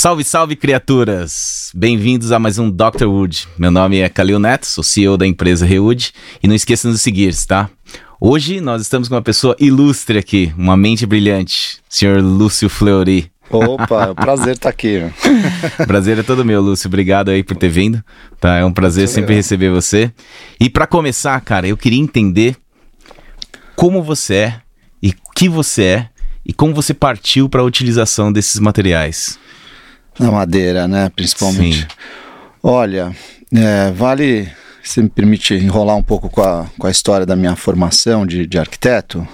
Salve, salve, criaturas! Bem-vindos a mais um Dr. Wood. Meu nome é Kalil Neto, sou CEO da empresa Rewood e não esqueça de nos seguir, tá? Hoje nós estamos com uma pessoa ilustre aqui, uma mente brilhante, senhor Lúcio Fleury. Opa, prazer estar tá aqui. prazer é todo meu, Lúcio. Obrigado aí por ter vindo. Tá, é um prazer Muito sempre legal. receber você. E para começar, cara, eu queria entender como você é e o que você é e como você partiu para a utilização desses materiais. Na madeira, né? Principalmente. Sim. Olha, é, vale. Se me permite enrolar um pouco com a, com a história da minha formação de, de arquiteto.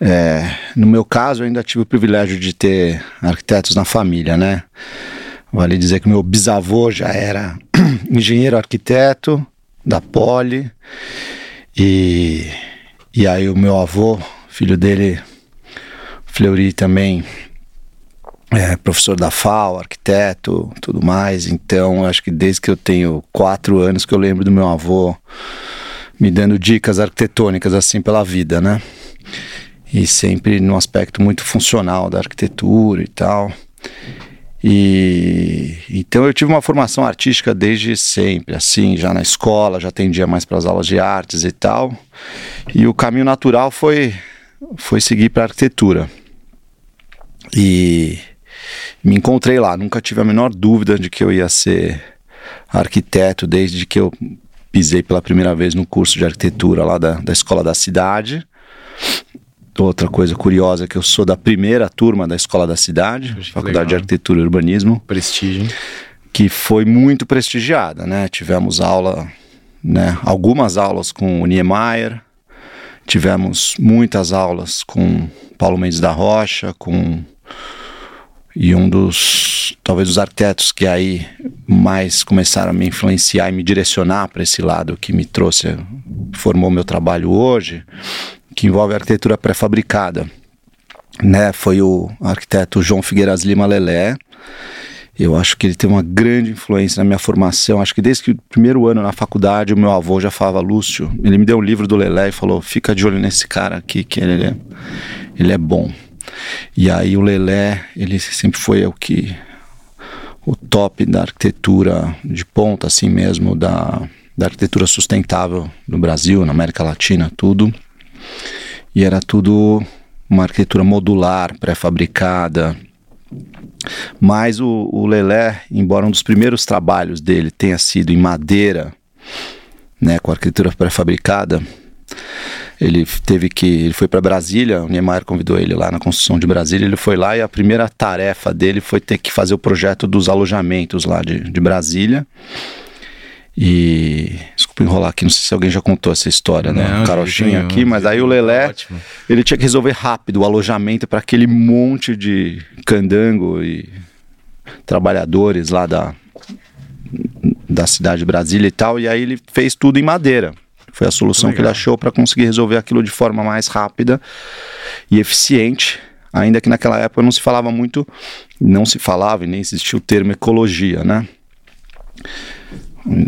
É, no meu caso, eu ainda tive o privilégio de ter arquitetos na família, né? Vale dizer que meu bisavô já era engenheiro arquiteto da Poli e, e aí o meu avô, filho dele, Fleury também, é, professor da FAO, arquiteto, tudo mais. Então, acho que desde que eu tenho quatro anos que eu lembro do meu avô me dando dicas arquitetônicas assim pela vida, né? E sempre num aspecto muito funcional da arquitetura e tal. E então eu tive uma formação artística desde sempre, assim, já na escola, já atendia mais para as aulas de artes e tal. E o caminho natural foi foi seguir para arquitetura. E me encontrei lá, nunca tive a menor dúvida de que eu ia ser arquiteto desde que eu pisei pela primeira vez no curso de arquitetura lá da, da escola da cidade. Outra coisa curiosa é que eu sou da primeira turma da escola da cidade, Faculdade legal. de Arquitetura e Urbanismo. Prestígio. Que foi muito prestigiada, né? Tivemos aula, né? Algumas aulas com o Niemeyer, tivemos muitas aulas com Paulo Mendes da Rocha, com e um dos, talvez, os arquitetos que aí mais começaram a me influenciar e me direcionar para esse lado que me trouxe, formou meu trabalho hoje, que envolve arquitetura pré-fabricada. Né, foi o arquiteto João Figueiras Lima Lelé. Eu acho que ele tem uma grande influência na minha formação. Acho que desde que o primeiro ano na faculdade, o meu avô já falava, Lúcio, ele me deu um livro do Lelé e falou: fica de olho nesse cara aqui, que ele é, ele é bom. E aí o Lelé, ele sempre foi o que o top da arquitetura de ponta, assim mesmo, da, da arquitetura sustentável no Brasil, na América Latina, tudo. E era tudo uma arquitetura modular, pré-fabricada. Mas o, o Lelé, embora um dos primeiros trabalhos dele tenha sido em madeira, né, com arquitetura pré-fabricada, ele teve que. Ele foi para Brasília, o Niemeyer convidou ele lá na construção de Brasília. Ele foi lá e a primeira tarefa dele foi ter que fazer o projeto dos alojamentos lá de, de Brasília. E. Desculpa enrolar aqui, não sei se alguém já contou essa história, né? Não, Carochinha aqui, mas aí o Lelé. Ótimo. Ele tinha que resolver rápido o alojamento para aquele monte de candango e trabalhadores lá da, da cidade de Brasília e tal. E aí ele fez tudo em madeira. Foi a solução que ele achou para conseguir resolver aquilo de forma mais rápida e eficiente. Ainda que naquela época não se falava muito, não se falava e nem existia o termo ecologia, né?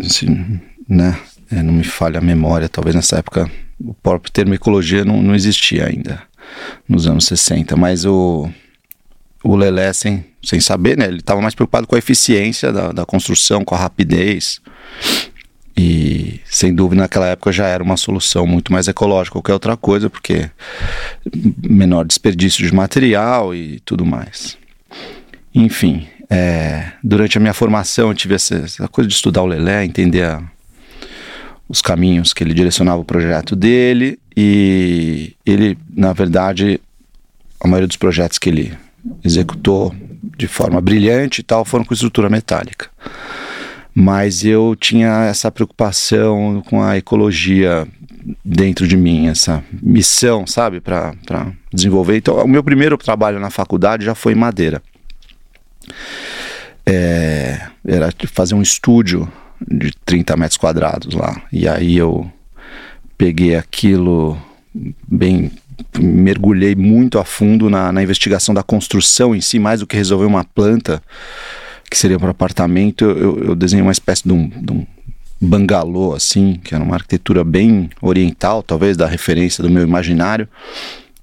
Assim, né? É, não me falha a memória, talvez nessa época o próprio termo ecologia não, não existia ainda, nos anos 60, mas o, o Lelé, sem, sem saber, né? Ele estava mais preocupado com a eficiência da, da construção, com a rapidez. E sem dúvida naquela época já era uma solução muito mais ecológica qualquer outra coisa, porque menor desperdício de material e tudo mais. Enfim, é, durante a minha formação eu tive essa, essa, coisa de estudar o Lelé, entender a, os caminhos que ele direcionava o projeto dele e ele, na verdade, a maioria dos projetos que ele executou de forma brilhante e tal foram com estrutura metálica mas eu tinha essa preocupação com a ecologia dentro de mim, essa missão, sabe, para desenvolver. Então, o meu primeiro trabalho na faculdade já foi em madeira. É, era fazer um estúdio de 30 metros quadrados lá. E aí eu peguei aquilo bem. mergulhei muito a fundo na, na investigação da construção em si, mais do que resolver uma planta que seria para apartamento, eu, eu desenhei uma espécie de um, de um bangalô, assim, que era uma arquitetura bem oriental, talvez da referência do meu imaginário.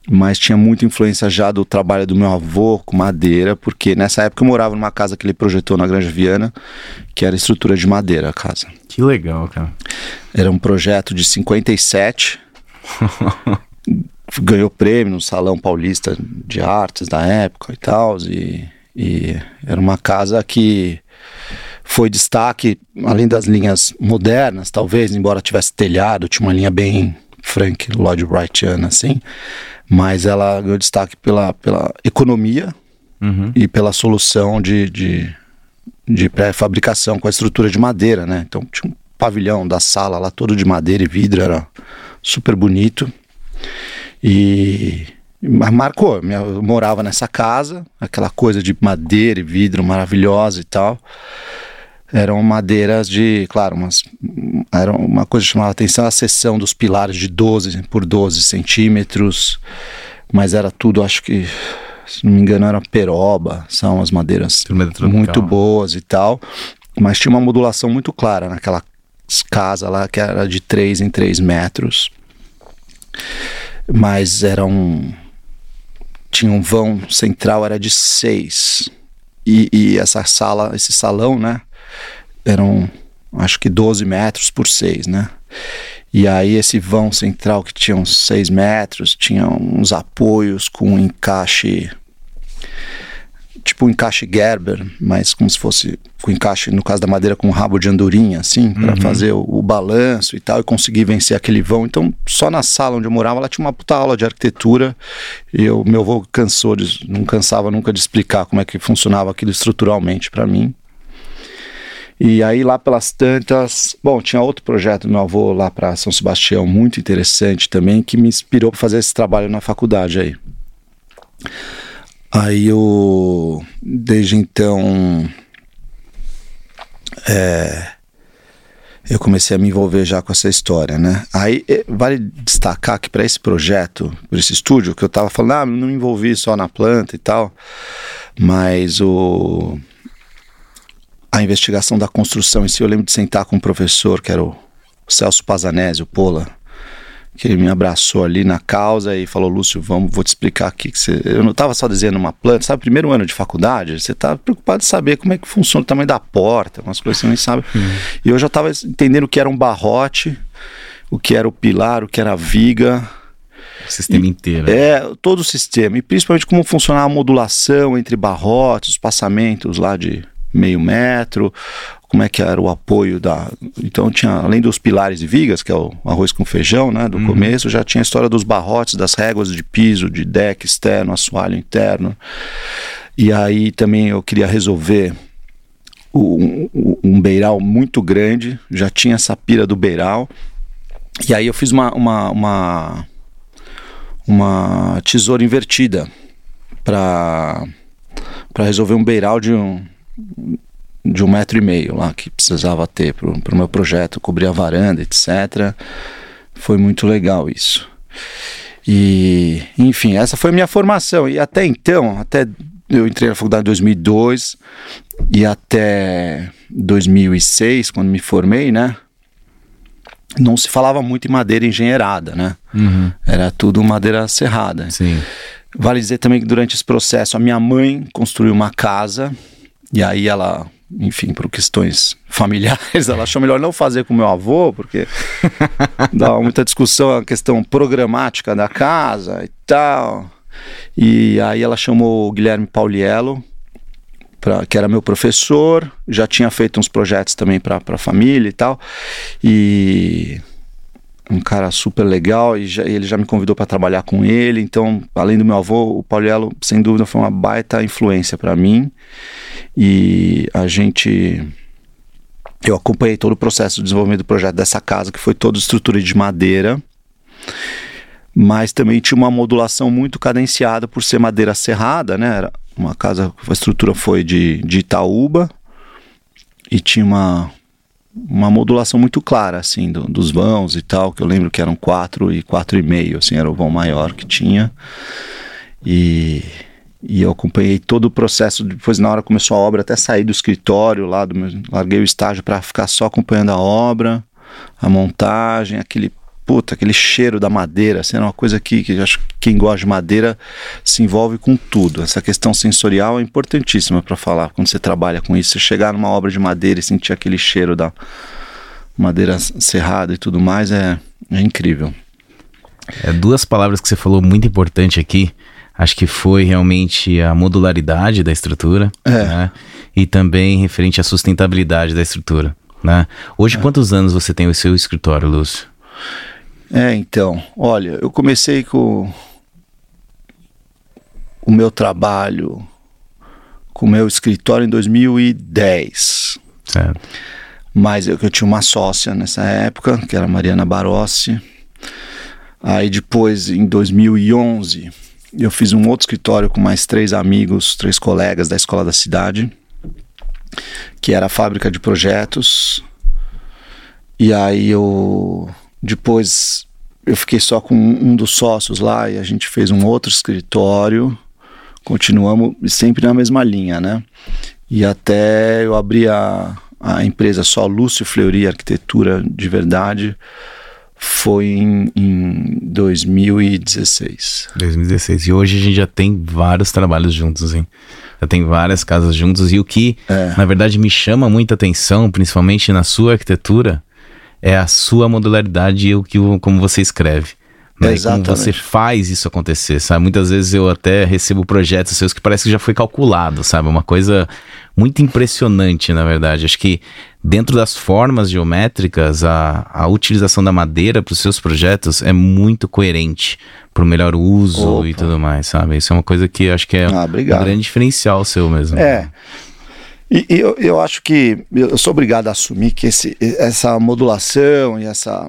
mas tinha muita influência já do trabalho do meu avô com madeira, porque nessa época eu morava numa casa que ele projetou na Granja Viana, que era estrutura de madeira a casa. Que legal, cara. Era um projeto de 57. ganhou prêmio no Salão Paulista de Artes da época e tal, e, e era uma casa que foi destaque, além das linhas modernas, talvez, embora tivesse telhado, tinha uma linha bem Frank Lloyd Wrightiana, assim, mas ela ganhou destaque pela, pela economia uhum. e pela solução de, de, de pré-fabricação com a estrutura de madeira, né? Então tinha um pavilhão da sala lá todo de madeira e vidro, era super bonito. E marcou, eu morava nessa casa, aquela coisa de madeira e vidro maravilhosa e tal. Eram madeiras de, claro, umas, era uma coisa que chamava atenção, a seção dos pilares de 12 por 12 centímetros, mas era tudo, acho que, se não me engano, era peroba, são as madeiras muito boas e tal, mas tinha uma modulação muito clara naquela casa lá, que era de 3 em 3 metros, mas era um tinha um vão central, era de seis. E, e, essa sala, esse salão, né? Eram acho que 12 metros por 6, né? E aí esse vão central que tinha uns 6 metros, tinha uns apoios com um encaixe tipo um encaixe Gerber, mas como se fosse com encaixe, no caso da madeira, com um rabo de andorinha, assim, para uhum. fazer o, o, balanço e tal, e conseguir vencer aquele vão. Então, só na sala onde eu morava, ela tinha uma puta aula de arquitetura, e eu, meu avô cansou, de, não cansava nunca de explicar como é que funcionava aquilo estruturalmente para mim. E aí lá pelas tantas, bom, tinha outro projeto do meu avô lá para São Sebastião, muito interessante também, que me inspirou para fazer esse trabalho na faculdade aí. Aí eu, desde então, é, eu comecei a me envolver já com essa história, né? Aí é, vale destacar que para esse projeto, para esse estúdio, que eu tava falando, ah, não me envolvi só na planta e tal, mas o a investigação da construção em si, eu lembro de sentar com um professor que era o Celso Pazanese, o Pola, que ele me abraçou ali na causa e falou, Lúcio, vamos, vou te explicar aqui que você... Eu não estava só desenhando uma planta, sabe, primeiro ano de faculdade, você está preocupado em saber como é que funciona o tamanho da porta, umas coisas que você nem sabe. Uhum. E eu já estava entendendo o que era um barrote, o que era o pilar, o que era a viga... O sistema e, inteiro. É, todo o sistema. E principalmente como funcionar a modulação entre barrotes, os passamentos lá de meio metro, como é que era o apoio da. Então tinha, além dos pilares e vigas, que é o arroz com feijão, né? Do uhum. começo, já tinha a história dos barrotes, das réguas de piso, de deck externo, assoalho interno. E aí também eu queria resolver um, um beiral muito grande, já tinha essa pira do beiral. E aí eu fiz uma, uma, uma, uma tesoura invertida para resolver um beiral de um, de um metro e meio lá que precisava ter para o meu projeto, cobrir a varanda, etc. Foi muito legal isso. E, enfim, essa foi a minha formação. E até então, até eu entrei na faculdade em 2002 e até 2006, quando me formei, né? Não se falava muito em madeira engenheirada, né? Uhum. Era tudo madeira serrada. Sim. Vale dizer também que durante esse processo a minha mãe construiu uma casa e aí ela enfim, por questões familiares, ela achou melhor não fazer com meu avô, porque dá muita discussão a questão programática da casa e tal. E aí ela chamou o Guilherme Pauliello, pra, que era meu professor, já tinha feito uns projetos também para a família e tal. E um cara super legal e já, ele já me convidou para trabalhar com ele. Então, além do meu avô, o Pauliello, sem dúvida, foi uma baita influência para mim. E a gente. Eu acompanhei todo o processo de desenvolvimento do projeto dessa casa, que foi toda estrutura de madeira, mas também tinha uma modulação muito cadenciada por ser madeira serrada, né? Era uma casa, a estrutura foi de, de Itaúba e tinha uma, uma modulação muito clara, assim, do, dos vãos e tal, que eu lembro que eram quatro e quatro e meio, assim, era o vão maior que tinha. E e eu acompanhei todo o processo. Depois, na hora começou a obra, até saí do escritório lá, do meu, larguei o estágio para ficar só acompanhando a obra, a montagem, aquele puta, aquele cheiro da madeira, assim, era uma coisa que, que acho que quem gosta de madeira se envolve com tudo. Essa questão sensorial é importantíssima para falar quando você trabalha com isso. Você chegar numa obra de madeira e sentir aquele cheiro da madeira serrada e tudo mais é, é incrível. É, duas palavras que você falou muito importante aqui. Acho que foi realmente a modularidade da estrutura É. né? e também referente à sustentabilidade da estrutura. Né? Hoje, quantos anos você tem o seu escritório, Lúcio? É, então, olha, eu comecei com o meu trabalho, com o meu escritório em 2010. Certo. Mas eu, eu tinha uma sócia nessa época, que era Mariana Barossi. Aí depois, em 2011, eu fiz um outro escritório com mais três amigos, três colegas da escola da cidade, que era a fábrica de projetos. E aí eu depois eu fiquei só com um dos sócios lá e a gente fez um outro escritório. Continuamos sempre na mesma linha, né? E até eu abri a, a empresa só Lúcio Fleury Arquitetura de Verdade foi em, em 2016. 2016. E hoje a gente já tem vários trabalhos juntos, hein? Já tem várias casas juntos. E o que, É. na verdade, me chama muita atenção, principalmente na sua arquitetura, é a sua modularidade e o que, como você escreve. Né? Como você faz isso acontecer, sabe? Muitas vezes eu até recebo projetos seus que parece que já foi calculado, sabe? Uma coisa muito impressionante, na verdade. Acho que dentro das formas geométricas, a, a utilização da madeira para os seus projetos é muito coerente para o melhor uso Opa. e tudo mais, sabe? Isso é uma coisa que acho que é Ah, um grande diferencial seu mesmo. É. E, e eu, eu acho que eu sou obrigado a assumir que esse, essa modulação e essa,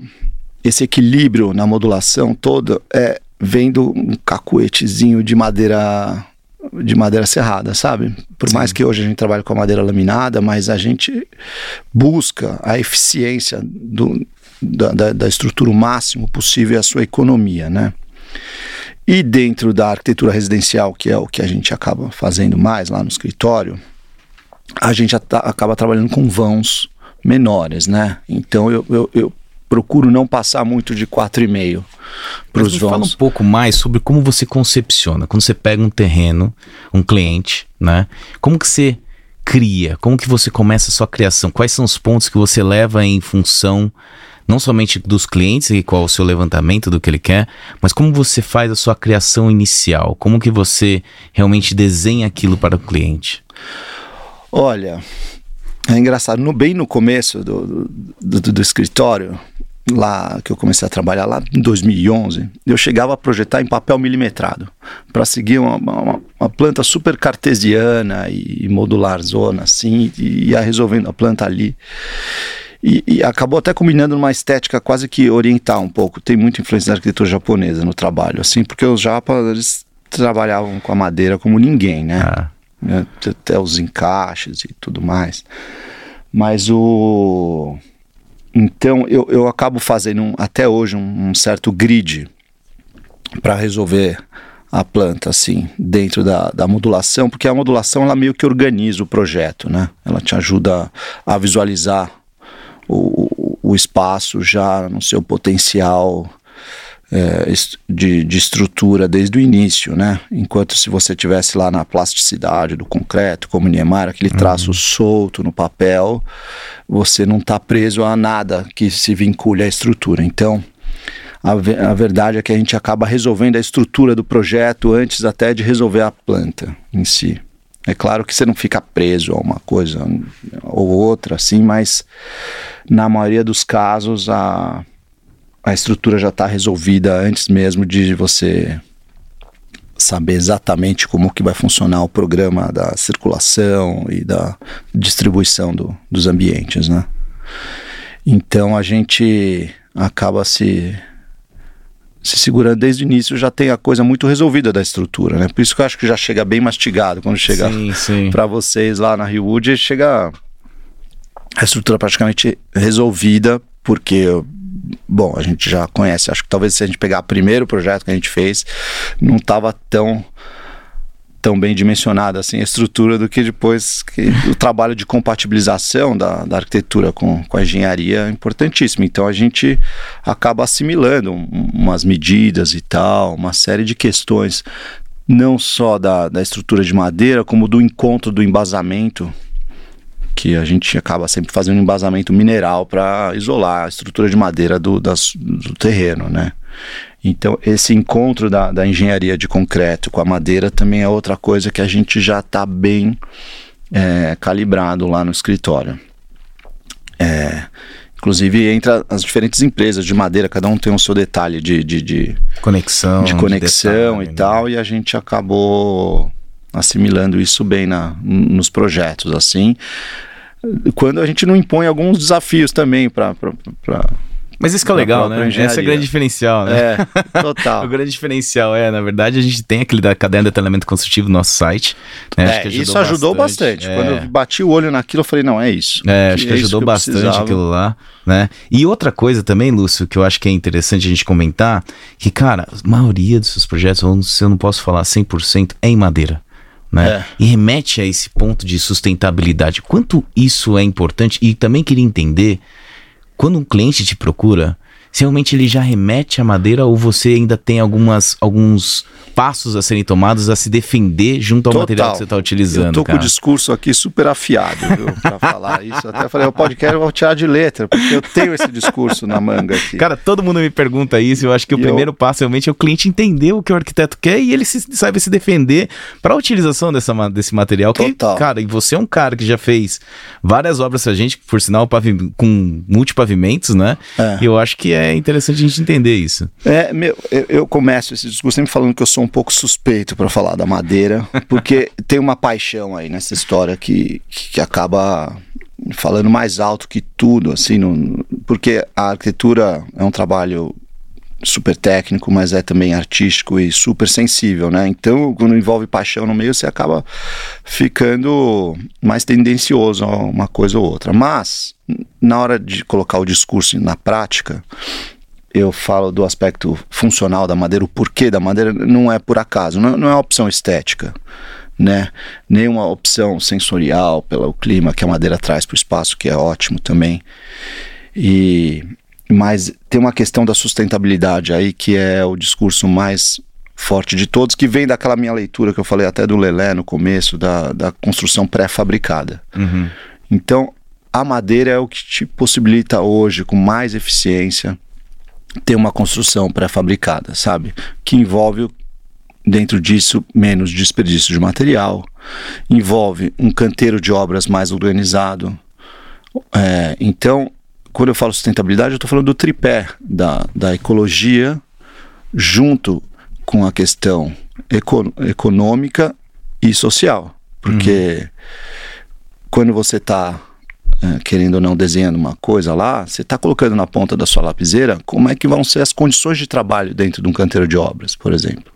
esse equilíbrio na modulação toda é, vem do um cacuetezinho de madeira de madeira serrada, sabe? Por mais que hoje a gente trabalhe com a madeira laminada, mas a gente busca a eficiência do, da, da, da estrutura o máximo possível e a sua economia, né? E dentro da arquitetura residencial, que é o que a gente acaba fazendo mais lá no escritório, a gente acaba trabalhando com vãos menores, né? Então eu, eu, eu procuro não passar muito de 4,5 para os me fala um vãos. pouco mais sobre como você concepciona. Quando você pega um terreno, um cliente, né? Como que você cria? Como que você começa a sua criação? Quais são os pontos que você leva em função não somente dos clientes e qual é o seu levantamento do que ele quer, mas como você faz a sua criação inicial? Como que você realmente desenha aquilo para o cliente? Olha, é engraçado, no, bem no começo do, do, do- do escritório, lá que eu comecei a trabalhar lá em 2011, eu chegava a projetar em papel milimetrado para seguir uma, uma, uma planta super cartesiana e modular zona assim, e ia resolvendo a planta ali. E, e acabou até combinando numa estética quase que oriental um pouco. Tem muita influência da arquitetura japonesa no trabalho, assim, porque os japas eles trabalhavam com a madeira como ninguém, né? Ah, né, até os encaixes e tudo mais. Mas o. Então eu, eu acabo fazendo um- até hoje um, um certo grid para resolver a planta, assim, dentro da, da modulação, porque a modulação ela meio que organiza o projeto, né? Ela te ajuda a visualizar o- o espaço já no seu potencial é, de, de estrutura desde o início, né? Enquanto se você tivesse lá na plasticidade do concreto, como Niemeyer, aquele traço solto no papel, você não está preso a nada que se vincule à estrutura. Então, a, ve- a verdade é que a gente acaba resolvendo a estrutura do projeto antes até de resolver a planta em si. É claro que você não fica preso a uma coisa ou outra, assim, mas na maioria dos casos a, a estrutura já está resolvida antes mesmo de você saber exatamente como que vai funcionar o programa da circulação e da distribuição do, dos ambientes, né? Então a gente acaba se se segurando desde o início já tem a coisa muito resolvida da estrutura, né? Por isso que eu acho que já chega bem mastigado quando chega para vocês lá na Rio Wood, chega a estrutura praticamente resolvida, porque, bom, a gente já conhece. Acho que talvez se a gente pegar o primeiro projeto que a gente fez, não estava tão tão bem dimensionada assim a estrutura do que depois que o trabalho de compatibilização da, da arquitetura com, com a engenharia é importantíssimo. Então a gente acaba assimilando umas medidas e tal, uma série de questões, não só da, da estrutura de madeira, como do encontro do embasamento que a gente acaba sempre fazendo um embasamento mineral para isolar a estrutura de madeira do, das, do terreno, né? Então, esse encontro da, da engenharia de concreto com a madeira também é outra coisa que a gente já está bem é, calibrado lá no escritório. É, inclusive, entre as diferentes empresas de madeira, cada um tem o seu detalhe de, de, de conexão, de conexão de detalhe, e tal, né? e a gente acabou assimilando isso bem na, nos projetos, assim. Quando a gente não impõe alguns desafios também para mas isso que é legal, né? Esse é o grande diferencial, né? É, total. o grande diferencial é, na verdade, a gente tem aquele da cadeia de detalhamento construtivo no nosso site. Né? É, ajudou isso ajudou bastante. bastante. É. Quando eu bati o olho naquilo, eu falei, não, é isso. É, acho que, é ajudou que bastante aquilo lá, né? E outra coisa também, Lúcio, que eu acho que é interessante a gente comentar, que, cara, a maioria dos seus projetos, se eu não posso falar 100%, é em madeira. Né? É. E remete a esse ponto de sustentabilidade. Quanto isso é importante, e também queria entender quando um cliente te procura, se realmente ele já remete à madeira ou você ainda tem algumas, alguns passos a serem tomados a se defender junto ao Total. material que você está utilizando. Eu tô cara. com o discurso aqui super afiado, viu, pra falar isso. Até falei, o podcast eu vou tirar de letra, porque eu tenho esse discurso na manga aqui. Cara, todo mundo me pergunta isso. Eu acho que e o primeiro eu... passo realmente é o cliente entender o que o arquiteto quer e ele se, sabe se defender para a utilização dessa, desse material. Total. Que, cara, e você é um cara que já fez várias obras pra gente, por sinal, com multipavimentos, né? É. Eu acho que é é interessante a gente entender isso. É, meu, eu, eu começo esse discurso sempre falando que eu sou um pouco suspeito para falar da madeira, porque tem uma paixão aí nessa história que, que acaba falando mais alto que tudo, assim, no, porque a arquitetura é um trabalho super técnico, mas é também artístico e super sensível, né? Então, quando envolve paixão no meio, você acaba ficando mais tendencioso a uma coisa ou outra. Mas, na hora de colocar o discurso na prática, eu falo do aspecto funcional da madeira, o porquê da madeira não é por acaso, não, não é opção estética. Né? Nem uma opção sensorial pelo clima que a madeira traz para o espaço, que é ótimo também. E mas tem uma questão da sustentabilidade aí que é o discurso mais forte de todos, que vem daquela minha leitura que eu falei até do Lelé no começo, da, da construção pré-fabricada. Uhum. Então, a madeira é o que te possibilita hoje, com mais eficiência, ter uma construção pré-fabricada, sabe? Que envolve, dentro disso, menos desperdício de material, envolve um canteiro de obras mais organizado. É, então, quando eu falo sustentabilidade, eu estou falando do tripé da, da ecologia junto com a questão eco, econômica e social. Porque uhum. quando você está é, querendo ou não desenhando uma coisa lá, você está colocando na ponta da sua lapiseira como é que vão ser as condições de trabalho dentro de um canteiro de obras, por exemplo.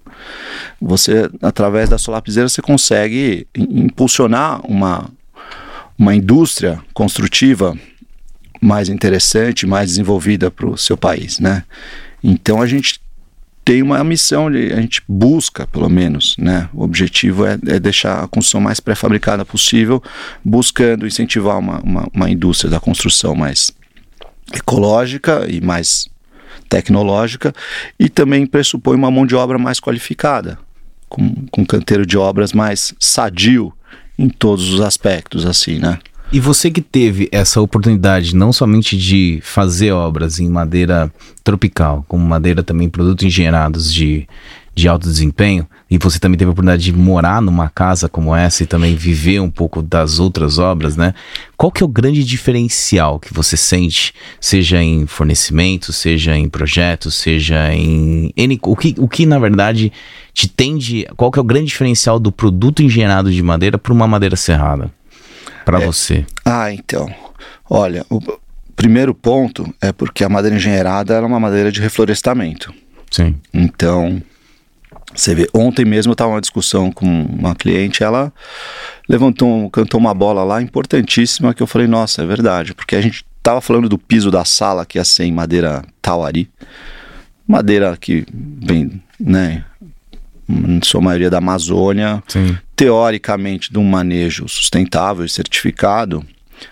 Você, através da sua lapiseira, você consegue impulsionar uma, uma indústria construtiva mais interessante, mais desenvolvida para o seu país, né? Então a gente tem uma missão, a gente busca, pelo menos, né? O objetivo é, é deixar a construção mais pré-fabricada possível, buscando incentivar uma, uma, uma indústria da construção mais ecológica e mais tecnológica e também pressupõe uma mão de obra mais qualificada, com, com canteiro de obras mais sadio em todos os aspectos, assim, né? E você que teve essa oportunidade não somente de fazer obras em madeira tropical, como madeira também produtos engenhados de, de alto desempenho, e você também teve a oportunidade de morar numa casa como essa e também viver um pouco das outras obras, né? Qual que é o grande diferencial que você sente, seja em fornecimento, seja em projetos, seja em o que, o que na verdade te tende, qual que é o grande diferencial do produto engenhado de madeira para uma madeira serrada? Para é, você? Ah, então. Olha, o primeiro ponto é porque a madeira engenheirada é uma madeira de reflorestamento. Sim. Então, você vê, ontem mesmo eu estava uma discussão com uma cliente, ela levantou, cantou uma bola lá importantíssima que eu falei, nossa, é verdade, porque a gente estava falando do piso da sala que ia ser em madeira tauari, madeira que vem, né, em sua maioria da Amazônia, Sim. Teoricamente de um manejo sustentável e certificado,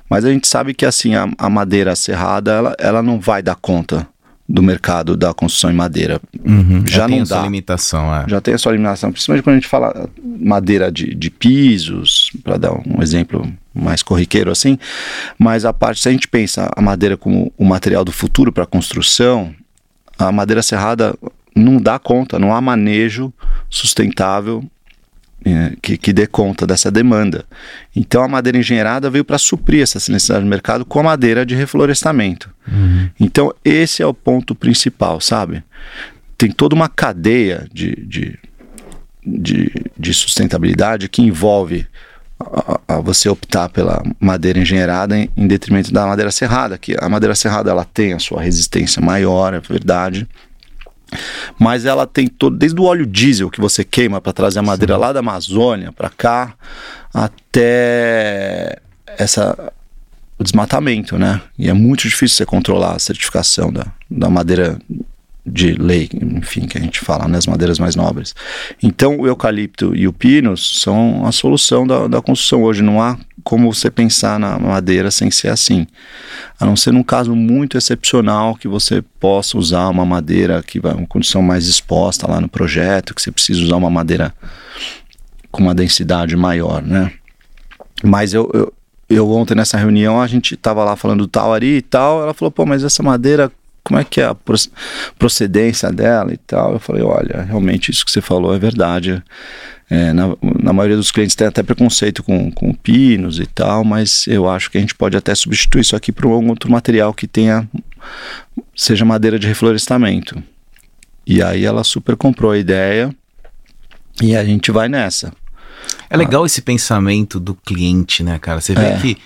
mas a gente sabe que assim a, a madeira serrada ela, ela não vai dar conta do mercado da construção em madeira. Uhum. Já tem não a sua dá. limitação, é. Já tem a sua eliminação, principalmente quando a gente fala madeira de, de pisos, para dar um exemplo mais corriqueiro assim, mas a parte, se a gente pensa a madeira como o material do futuro para construção, a madeira serrada não dá conta, não há manejo sustentável que, que dê conta dessa demanda. Então a madeira engenheirada veio para suprir essa necessidade do mercado com a madeira de reflorestamento. Então esse é o ponto principal, sabe? Tem toda uma cadeia de, de, de, de sustentabilidade que envolve a, a você optar pela madeira engenheirada em, em detrimento da madeira serrada, que a madeira serrada ela tem a sua resistência maior, é verdade, mas ela tem todo, desde o óleo diesel que você queima para trazer a madeira lá da Amazônia para cá, até essa o desmatamento, né? E é muito difícil você controlar a certificação da, da madeira de lei, enfim, que a gente fala, né, as madeiras mais nobres. Então, o eucalipto e o pinus são a solução da, da construção. Hoje não há como você pensar na madeira sem ser assim. A não ser num caso muito excepcional que você possa usar uma madeira que vai uma condição mais exposta lá no projeto, que você precisa usar uma madeira com uma densidade maior, né? Mas eu, eu, eu ontem nessa reunião a gente estava lá falando do tal ari e tal, ela falou, pô, mas essa madeira como é que é a procedência dela e tal. Eu falei, olha, realmente isso que você falou é verdade. É, na, na, maioria dos clientes tem até preconceito com, com pinos e tal, mas eu acho que a gente pode até substituir isso aqui por um outro material que tenha seja madeira de reflorestamento. E aí ela super comprou a ideia e a gente vai nessa. É legal ah. esse pensamento do cliente, né, cara? Você vê é. que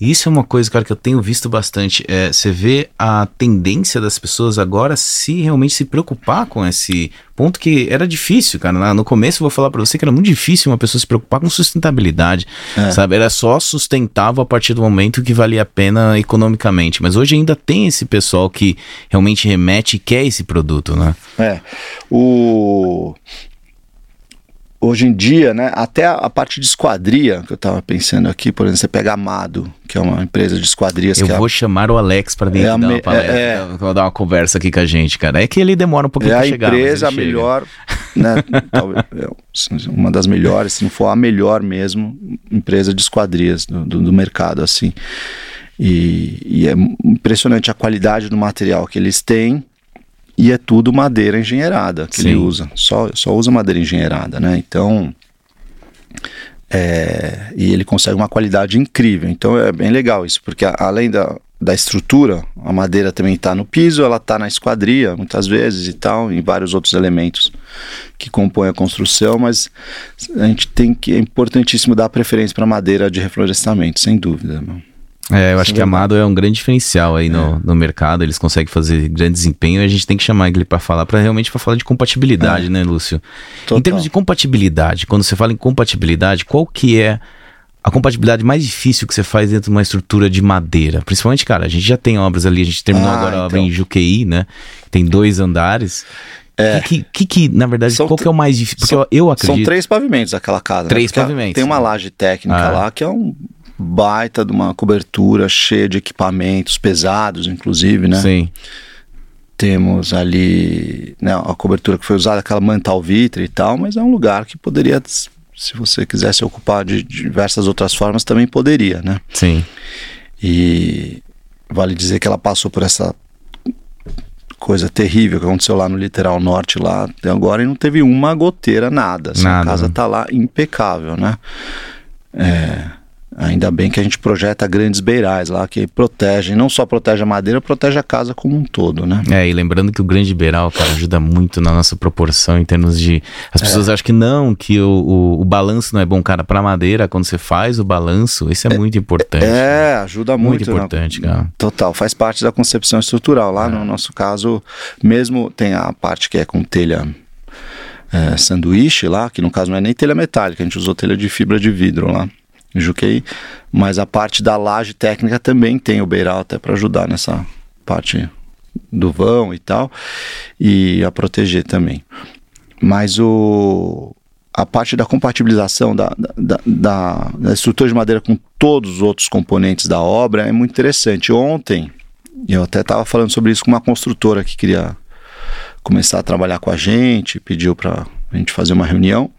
isso é uma coisa, cara, que eu tenho visto bastante. É, você vê a tendência das pessoas agora se realmente se preocupar com esse ponto que era difícil, cara. No começo eu vou falar para você que era muito difícil uma pessoa se preocupar com sustentabilidade, é. sabe? Era só sustentável a partir do momento que valia a pena economicamente. Mas hoje ainda tem esse pessoal que realmente remete e quer esse produto, né? É. O hoje em dia, né, até a, a, parte de esquadria, que eu estava pensando aqui, por exemplo, você pega a Amado, que é uma empresa de esquadrias. Eu vou é chamar o Alex para dentro é dar uma palestra, é, é, dar uma conversa aqui com a gente, cara. É que ele demora um pouquinho é para chegar. É a empresa melhor, né, talvez, uma das melhores, se não for a melhor mesmo, empresa de esquadrias do, do, do mercado, assim. E, e é impressionante a qualidade do material que eles têm e é tudo madeira engenheirada que Sim. ele usa. Só, só usa madeira engenheirada, né? Então. É, e ele consegue uma qualidade incrível. Então é bem legal isso, porque a, além da, da estrutura, a madeira também está no piso, ela está na esquadria, muitas vezes e tal, em vários outros elementos que compõem a construção, mas a gente tem que é importantíssimo dar preferência para madeira de reflorestamento, sem dúvida. Meu. É, eu acho que a Amado é um grande diferencial aí no, é. no mercado, eles conseguem fazer grande desempenho e a gente tem que chamar ele para falar, para realmente para falar de compatibilidade, é. né, Lúcio? Total. Em termos de compatibilidade, quando você fala em compatibilidade, qual que é a compatibilidade mais difícil que você faz dentro de uma estrutura de madeira? Principalmente, cara, a gente já tem obras ali, a gente terminou ah, agora a obra então. em Juqueí, né? Tem dois andares. É. Que, que, que, na verdade, são qual que é o mais difícil? Porque são, eu, eu acredito. São três pavimentos aquela casa. Né? Três né? pavimentos. Tem uma laje técnica ah. lá que é um baita de uma cobertura cheia de equipamentos pesados, inclusive, né? Sim. Temos ali né, a cobertura que foi usada, aquela manta alvitre e tal, mas é um lugar que poderia, se você quisesse ocupar de diversas outras formas, também poderia, né? Sim. E vale dizer que ela passou por essa coisa terrível que aconteceu lá no litoral norte lá até agora e não teve uma goteira, nada. Assim, nada. A casa tá lá impecável, né? É, Ainda bem que a gente projeta grandes beirais lá que protegem, não só protege a madeira, protege a casa como um todo, né? É, e lembrando que o grande beiral, cara, ajuda muito na nossa proporção em termos de. As pessoas é. acham que não, que o, o, o, balanço não é bom, cara, para madeira, quando você faz o balanço, isso é, é muito importante. É, ajuda muito. Muito importante, na, cara. Total, faz parte da concepção estrutural. Lá é. no nosso caso, mesmo tem a parte que é com telha é, sanduíche lá, que no caso não é nem telha metálica, a gente usou telha de fibra de vidro lá Juquei, mas a parte da laje técnica também tem o beiral até para ajudar nessa parte do vão e tal, e a proteger também. mas o, a parte da compatibilização da, da, da, da, estrutura de madeira com todos os outros componentes da obra é muito interessante. Ontem, eu até estava falando sobre isso com uma construtora que queria começar a trabalhar com a gente, pediu para a gente fazer uma reunião.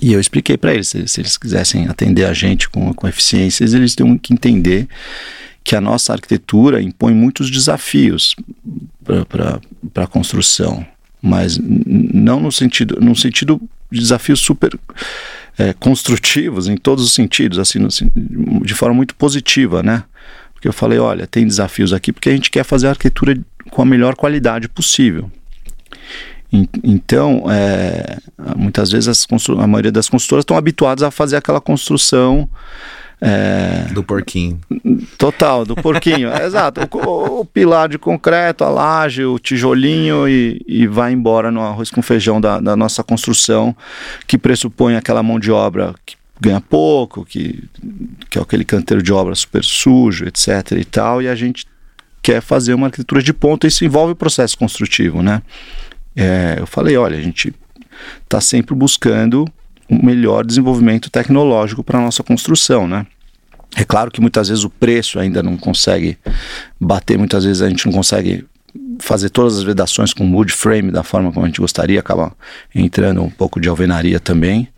E eu expliquei para eles, se, se, eles quisessem atender a gente com, com eficiência, eles têm que entender que a nossa arquitetura impõe muitos desafios para a construção, mas não no sentido, no sentido de desafios super é, construtivos em todos os sentidos, assim, no, de forma muito positiva, né? Porque eu falei, olha, tem desafios aqui porque a gente quer fazer a arquitetura com a melhor qualidade possível. Então, é, muitas vezes a maioria das construtoras estão habituadas a fazer aquela construção é... Do porquinho. Total, do porquinho. exato. O, o, pilar de concreto, a laje, o tijolinho e, e vai embora no arroz com feijão da, da, nossa construção, que pressupõe aquela mão de obra que ganha pouco, que, que é aquele canteiro de obra super sujo, etc. e tal, e a gente quer fazer uma arquitetura de ponta, isso envolve o processo construtivo, né? É, eu falei, olha, a gente está sempre buscando um melhor desenvolvimento tecnológico para a nossa construção, né? É claro que muitas vezes o preço ainda não consegue bater, muitas vezes a gente não consegue fazer todas as vedações com wood frame da forma como a gente gostaria, acaba entrando um pouco de alvenaria também.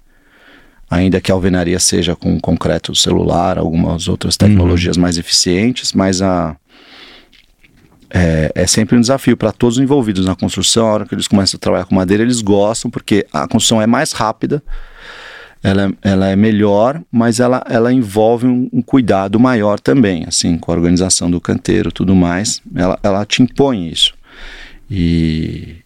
Ainda que a alvenaria seja com concreto celular, algumas outras tecnologias uhum. mais eficientes, mas a, é, é, sempre um desafio para todos os envolvidos na construção. A hora que eles começam a trabalhar com madeira, eles gostam, porque a construção é mais rápida, ela, ela é melhor, mas ela, ela envolve um, um, cuidado maior também, assim, com a organização do canteiro tudo mais. Ela, ela te impõe isso. E,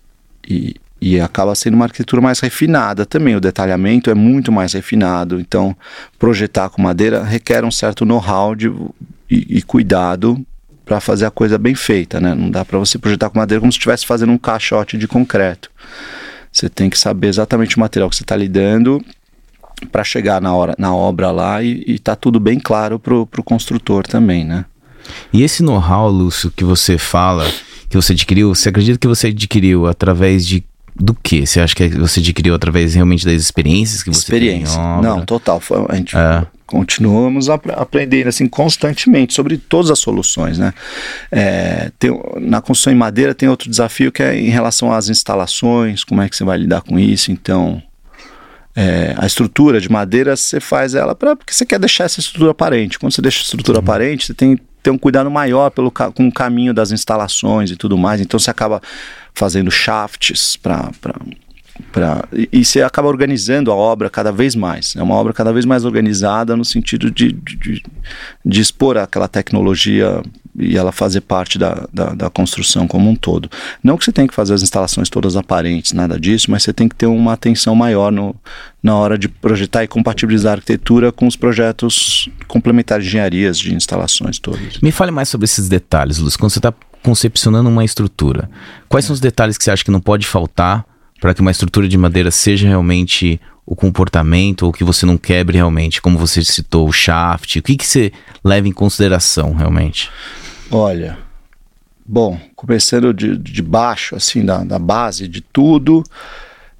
e, e acaba sendo uma arquitetura mais refinada também. O detalhamento é muito mais refinado. Então, projetar com madeira requer um certo know-how e, e cuidado para fazer a coisa bem feita, né? Não dá para você projetar com madeira como se estivesse fazendo um caixote de concreto. Você tem que saber exatamente o material que você está lidando para chegar na, hora, na obra lá e, e tá tudo bem claro pro, pro construtor também, né? E esse know-how, Lúcio, que você fala, que você adquiriu, você acredita que você adquiriu através de do que? Você acha que você adquiriu através realmente das experiências que você Experiência. tem? Não, total. Foi, a gente é. Continuamos ap aprendendo assim constantemente sobre todas as soluções, né? É, tem, na construção em madeira tem outro desafio que é em relação às instalações, como é que você vai lidar com isso? Então, é, a estrutura de madeira, você faz ela para porque você quer deixar essa estrutura aparente. Quando você deixa a estrutura uhum. aparente, você tem que ter um cuidado maior pelo, com o caminho das instalações e tudo mais. Então você acaba fazendo shafts para Pra, e, e você acaba organizando a obra cada vez mais. É uma obra cada vez mais organizada no sentido de, de, de expor aquela tecnologia e ela fazer parte da, da, da, construção como um todo. Não que você tenha que fazer as instalações todas aparentes, nada disso, mas você tem que ter uma atenção maior no, na hora de projetar e compatibilizar a arquitetura com os projetos complementares de engenharias de instalações todas. Me fale mais sobre esses detalhes, Luz. Quando você está concepcionando uma estrutura, quais são os detalhes que você acha que não pode faltar para que uma estrutura de madeira seja realmente o comportamento ou que você não quebre realmente, como você citou, o shaft? O que, que você leva em consideração realmente? Olha, bom, começando de, de baixo, assim, da, da base de tudo,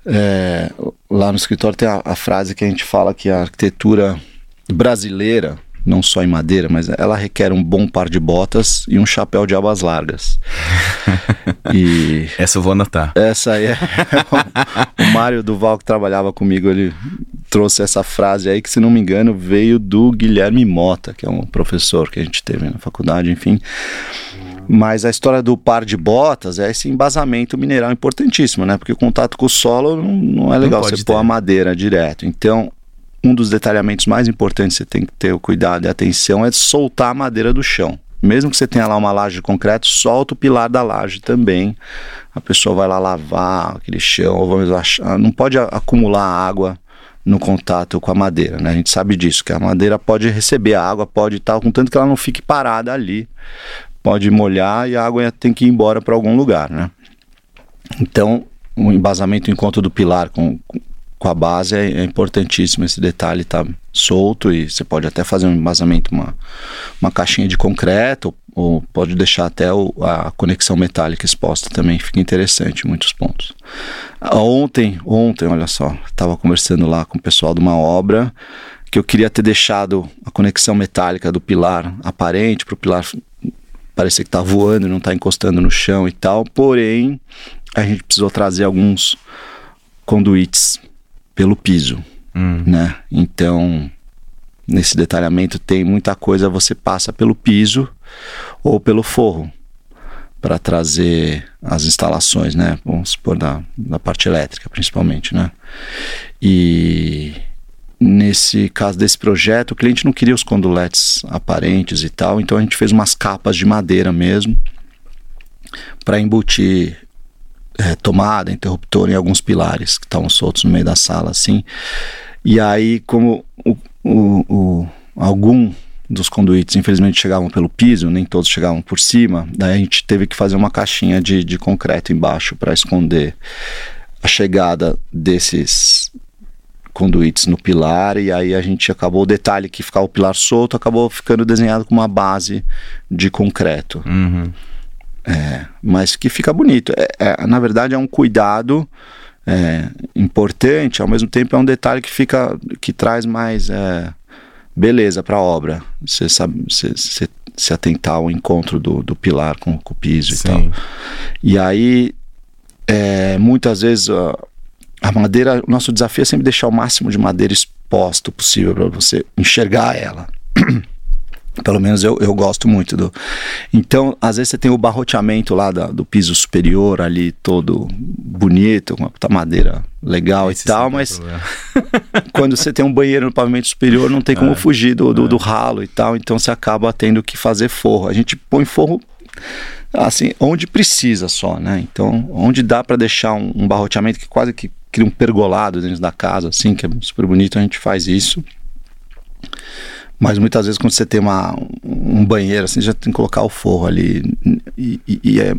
é, lá no escritório tem a, a frase que a gente fala que a arquitetura brasileira não só em madeira, mas ela requer um bom par de botas e um chapéu de abas largas. e essa eu vou anotar. Essa aí é o Mário Duval que trabalhava comigo, ele trouxe essa frase aí que se não me engano veio do Guilherme Mota, que é um professor que a gente teve na faculdade, enfim. Mas a história do par de botas é esse embasamento mineral importantíssimo, né? Porque o contato com o solo não, não é legal não você ter. pôr a madeira direto. Então, um dos detalhamentos mais importantes que você tem que ter o cuidado e atenção é soltar a madeira do chão. Mesmo que você tenha lá uma laje de concreto, solta o pilar da laje também. A pessoa vai lá lavar aquele chão, ou vamos achar, não pode acumular água no contato com a madeira, né? A gente sabe disso, que a madeira pode receber a água, pode estar, contanto que ela não fique parada ali, pode molhar e a água tem que ir embora para algum lugar, né? Então, o embasamento em conta do pilar com a base é, é importantíssimo esse detalhe tá solto e você pode até fazer um embasamento, uma, uma caixinha de concreto, ou pode deixar até o, a conexão metálica exposta também, fica interessante em muitos pontos. Ontem, ontem, olha só, estava conversando lá com o pessoal de uma obra que eu queria ter deixado a conexão metálica do pilar aparente para o pilar parecer que está voando, não está encostando no chão e tal, porém a gente precisou trazer alguns conduítes pelo piso, hum. né? Então nesse detalhamento tem muita coisa você passa pelo piso ou pelo forro para trazer as instalações, né? Vamos supor da, da parte elétrica, principalmente, né? E nesse caso desse projeto, o cliente não queria os conduletes aparentes e tal, então a gente fez umas capas de madeira mesmo para embutir é, tomada, interruptor em alguns pilares que estavam soltos no meio da sala, assim. E aí, como o, o, o, algum dos conduítes, infelizmente, chegavam pelo piso, nem todos chegavam por cima. Daí a gente teve que fazer uma caixinha de, de concreto embaixo para esconder a chegada desses conduítes no pilar e aí a gente acabou o detalhe que ficava o pilar solto acabou ficando desenhado com uma base de concreto uhum. É, mas que fica bonito é, é, na verdade é um cuidado é, importante, ao mesmo tempo é um detalhe que fica que traz mais é, beleza para a obra. Você sabe, você, se atentar ao encontro do, do pilar com, com o piso Sim. e tal. E aí, é, muitas vezes a, a madeira, o nosso desafio é sempre deixar o máximo de madeira exposto possível para você enxergar ela. Pelo menos eu, eu gosto muito do. Então, às vezes você tem o barroteamento lá da, do piso superior ali, todo bonito, com uma madeira legal Esse e tal, mas quando você tem um banheiro no pavimento superior, não tem como é, fugir do, do, é. do ralo e tal, então você acaba tendo que fazer forro. A gente põe forro assim, onde precisa só, né? Então, onde dá para deixar um, um barroteamento que quase que cria um pergolado dentro da casa, assim, que é super bonito, a gente faz isso. Mas muitas vezes quando você tem uma, um banheiro, assim, já tem que colocar o forro ali. E, e, é,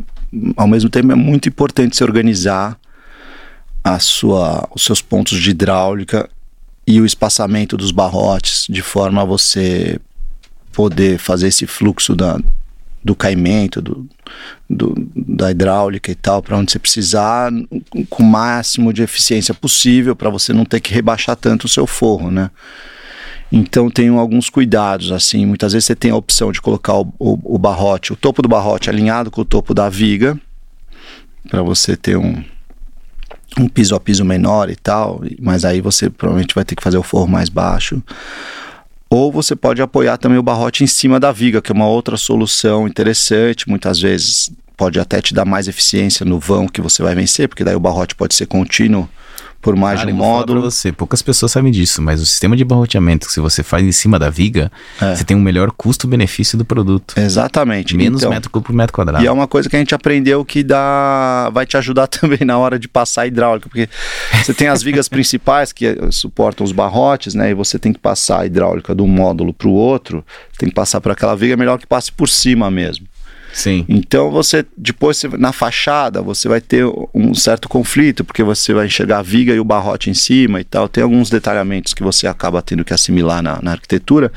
ao mesmo tempo é muito importante se organizar a sua, os seus pontos de hidráulica e o espaçamento dos barrotes, de forma a você poder fazer esse fluxo da, do caimento, do, do, da hidráulica e tal, para onde você precisar, com o máximo de eficiência possível, para você não ter que rebaixar tanto o seu forro, né? Então tenham alguns cuidados, assim. Muitas vezes você tem a opção de colocar o, o, o barrote, o topo do barrote alinhado com o topo da viga, para você ter um, um piso a piso menor e tal, mas aí você provavelmente vai ter que fazer o forro mais baixo. Ou você pode apoiar também o barrote em cima da viga, que é uma outra solução interessante. Muitas vezes pode até te dar mais eficiência no vão que você vai vencer, porque daí o barrote pode ser contínuo por mais Cara, de um módulo. você, poucas pessoas sabem disso, mas o sistema de barroteamento que se você faz em cima da viga, é. você tem um melhor custo-benefício do produto. Exatamente. Menos então, metro cúbico por metro quadrado. E é uma coisa que a gente aprendeu que dá, vai te ajudar também na hora de passar hidráulica, porque você tem as vigas principais que suportam os barrotes, né? E você tem que passar a hidráulica de um módulo para o outro, tem que passar por aquela viga, é melhor que passe por cima mesmo. Sim. Então você depois na fachada você vai ter um certo conflito porque você vai enxergar a viga e o barrote em cima e tal. Tem alguns detalhamentos que você acaba tendo que assimilar na, na arquitetura,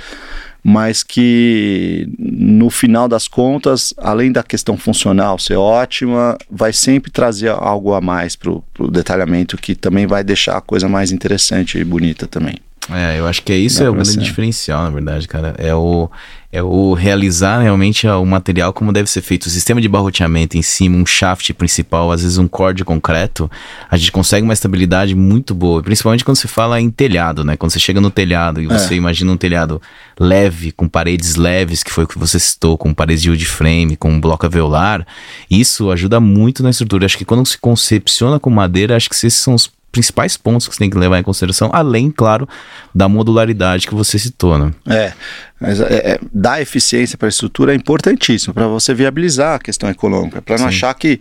mas que no final das contas, além da questão funcional ser ótima, vai sempre trazer algo a mais para o detalhamento que também vai deixar a coisa mais interessante e bonita também. É, eu acho que é isso é o grande diferencial, na verdade, cara. É o, é o realizar realmente o material como deve ser feito. O sistema de barroteamento em cima, um shaft principal, às vezes um core de concreto, a gente consegue uma estabilidade muito boa. Principalmente quando se fala em telhado, né? Quando você chega no telhado e você é. imagina um telhado leve, com paredes leves, que foi o que você citou, com paredes de wood frame, com um bloco alveolar, isso ajuda muito na estrutura. Acho que quando se concepciona com madeira, acho que esses são os principais pontos que você tem que levar em consideração, além, claro, da modularidade que você citou, né? É, mas é, é, dar eficiência para a estrutura é importantíssimo para você viabilizar a questão econômica, para não Sim. achar que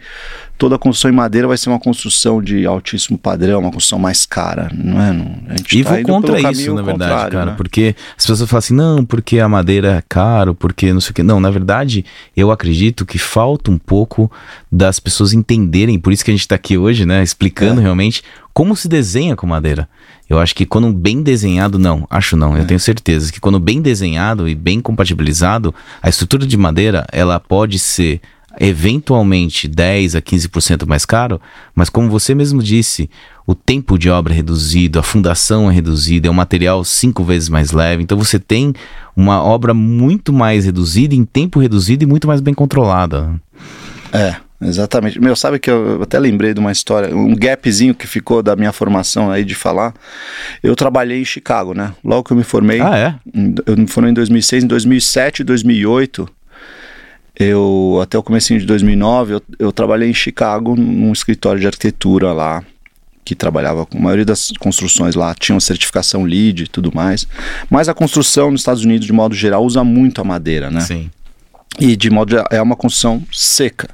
toda construção em madeira vai ser uma construção de altíssimo padrão, uma construção mais cara, não é? Não, a gente e tá vou contra isso, na verdade, cara, né? porque as pessoas falam assim, não, porque a madeira é caro, porque não sei o que. Não, na verdade, eu acredito que falta um pouco das pessoas entenderem, por isso que a gente está aqui hoje, né, explicando é. realmente como se desenha com madeira. Eu acho que quando bem desenhado, não, acho não, eu é. tenho certeza que quando bem desenhado e bem compatibilizado, a estrutura de madeira, ela pode ser eventualmente 10 a 15% mais caro, mas como você mesmo disse, o tempo de obra é reduzido, a fundação é reduzida, é um material cinco vezes mais leve, então você tem uma obra muito mais reduzida, em tempo reduzido e muito mais bem controlada. É, exatamente. Meu, sabe que eu até lembrei de uma história, um gapzinho que ficou da minha formação aí de falar. Eu trabalhei em Chicago, né? Logo que eu me formei. Ah, é? Eu me formei em 2006, em 2007, 2008 eu, até o começo de 2009, eu, eu trabalhei em Chicago, num escritório de arquitetura lá, que trabalhava com a maioria das construções lá, tinham certificação LEED e tudo mais. Mas a construção nos Estados Unidos, de modo geral, usa muito a madeira, né? Sim. E de modo é uma construção seca,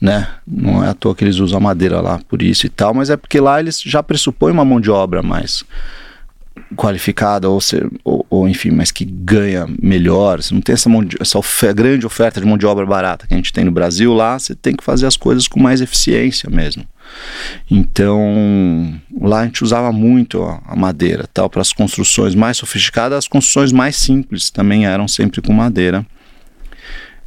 né? Não é à toa que eles usam madeira lá por isso e tal, mas é porque lá eles já pressupõem uma mão de obra mais qualificada ou, ser, ou, ou, enfim, mas que ganha melhor. Você não tem essa, de, essa grande oferta de mão de obra barata que a gente tem no Brasil. Lá você tem que fazer as coisas com mais eficiência mesmo. Então lá a gente usava muito a, a madeira, tal para as construções mais sofisticadas. As construções mais simples também eram sempre com madeira.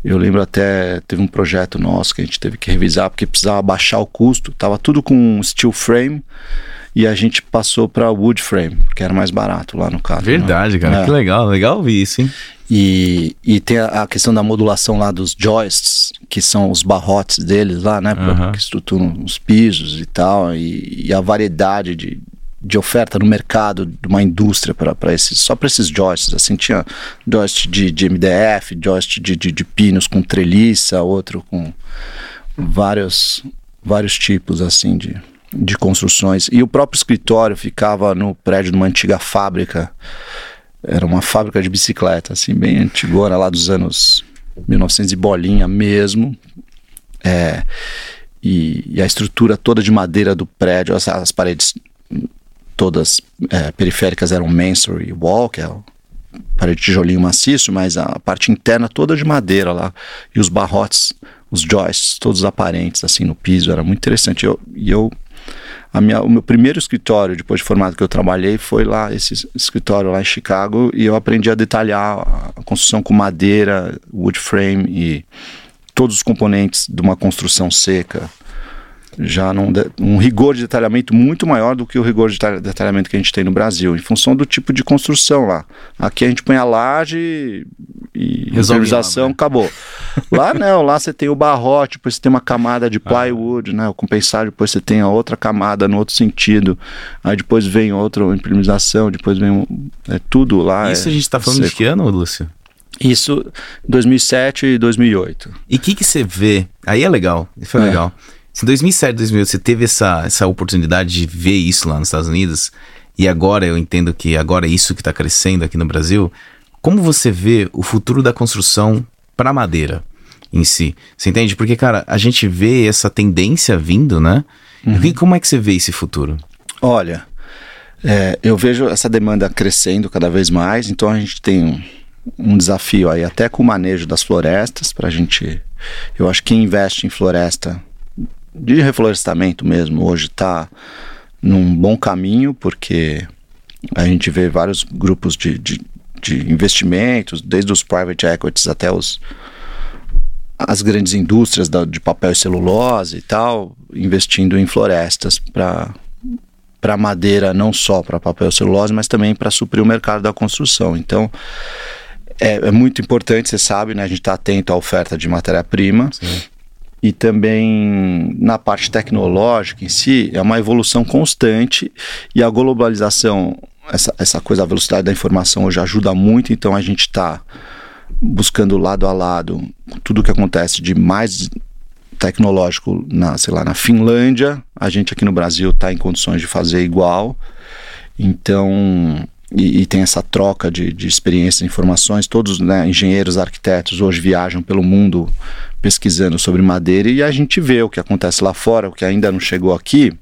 Eu lembro até, teve um projeto nosso que a gente teve que revisar porque precisava baixar o custo, tava tudo com steel frame e a gente passou para wood frame, que era mais barato lá no caso. Né? Verdade, né? cara, é. que legal, legal ouvir isso, hein? E, e tem a, a, questão da modulação lá dos joists, que são os barrotes deles lá, né? Pra, Que estruturam os pisos e tal, e, e, a variedade de, de oferta no mercado de uma indústria para esses, só para esses joists, assim, tinha joist de, de MDF, joist de, de, de pinos com treliça, outro com vários, vários tipos, assim, de de construções. E o próprio escritório ficava no prédio de uma antiga fábrica. Era uma fábrica de bicicleta, assim, bem antigona, lá dos anos 1900 e bolinha mesmo. É, e, e, a estrutura toda de madeira do prédio, as, as paredes todas é, periféricas eram masonry wall, que é parede de tijolinho maciço, mas a parte interna toda de madeira lá. E os barrotes, os joists, todos aparentes, assim, no piso. Era muito interessante. Eu, e eu minha, o meu primeiro escritório, depois de formado que eu trabalhei, foi lá, esse escritório lá em Chicago, e eu aprendi a detalhar a construção com madeira, wood frame e todos os componentes de uma construção seca já num um rigor de detalhamento muito maior do que o rigor de detalhamento que a gente tem no Brasil, em função do tipo de construção lá. Aqui a gente põe a laje e impermeabilização, né? acabou. Lá não, lá você tem o barrote, depois você tem uma camada de ah. plywood, né, o compensado, depois você tem a outra camada no outro sentido, aí depois vem outra impermeabilização, depois vem é, tudo lá. Isso é a gente está falando seco. de que ano, Lúcio? Isso 2007 e 2008. E o que, que você vê? Aí é legal, foi é. legal. Se em 2007, 2008 você teve essa, essa oportunidade de ver isso lá nos Estados Unidos, e agora eu entendo que agora é isso que está crescendo aqui no Brasil, como você vê o futuro da construção para madeira em si? Você entende? Porque, cara, a gente vê essa tendência vindo, né? Uhum. E como é que você vê esse futuro? Olha, é, eu vejo essa demanda crescendo cada vez mais, então a gente tem um, um desafio aí, até com o manejo das florestas, para a gente. Eu acho que quem investe em floresta de reflorestamento mesmo, hoje está num bom caminho, porque a gente vê vários grupos de, de, de investimentos, desde os private equities até os, as grandes indústrias da, de papel e celulose e tal, investindo em florestas para para madeira, não só para papel e celulose, mas também para suprir o mercado da construção. Então, é, é, muito importante, você sabe, né? A gente está atento à oferta de matéria-prima e também na parte tecnológica em si, é uma evolução constante e a globalização, essa, essa coisa, a velocidade da informação hoje ajuda muito, então a gente está buscando lado a lado tudo o que acontece de mais tecnológico na, sei lá, na Finlândia, a gente aqui no Brasil está em condições de fazer igual. Então, e, e, tem essa troca de, de experiências e informações. Todos, né, engenheiros, arquitetos, hoje viajam pelo mundo pesquisando sobre madeira e a gente vê o que acontece lá fora, o que ainda não chegou aqui,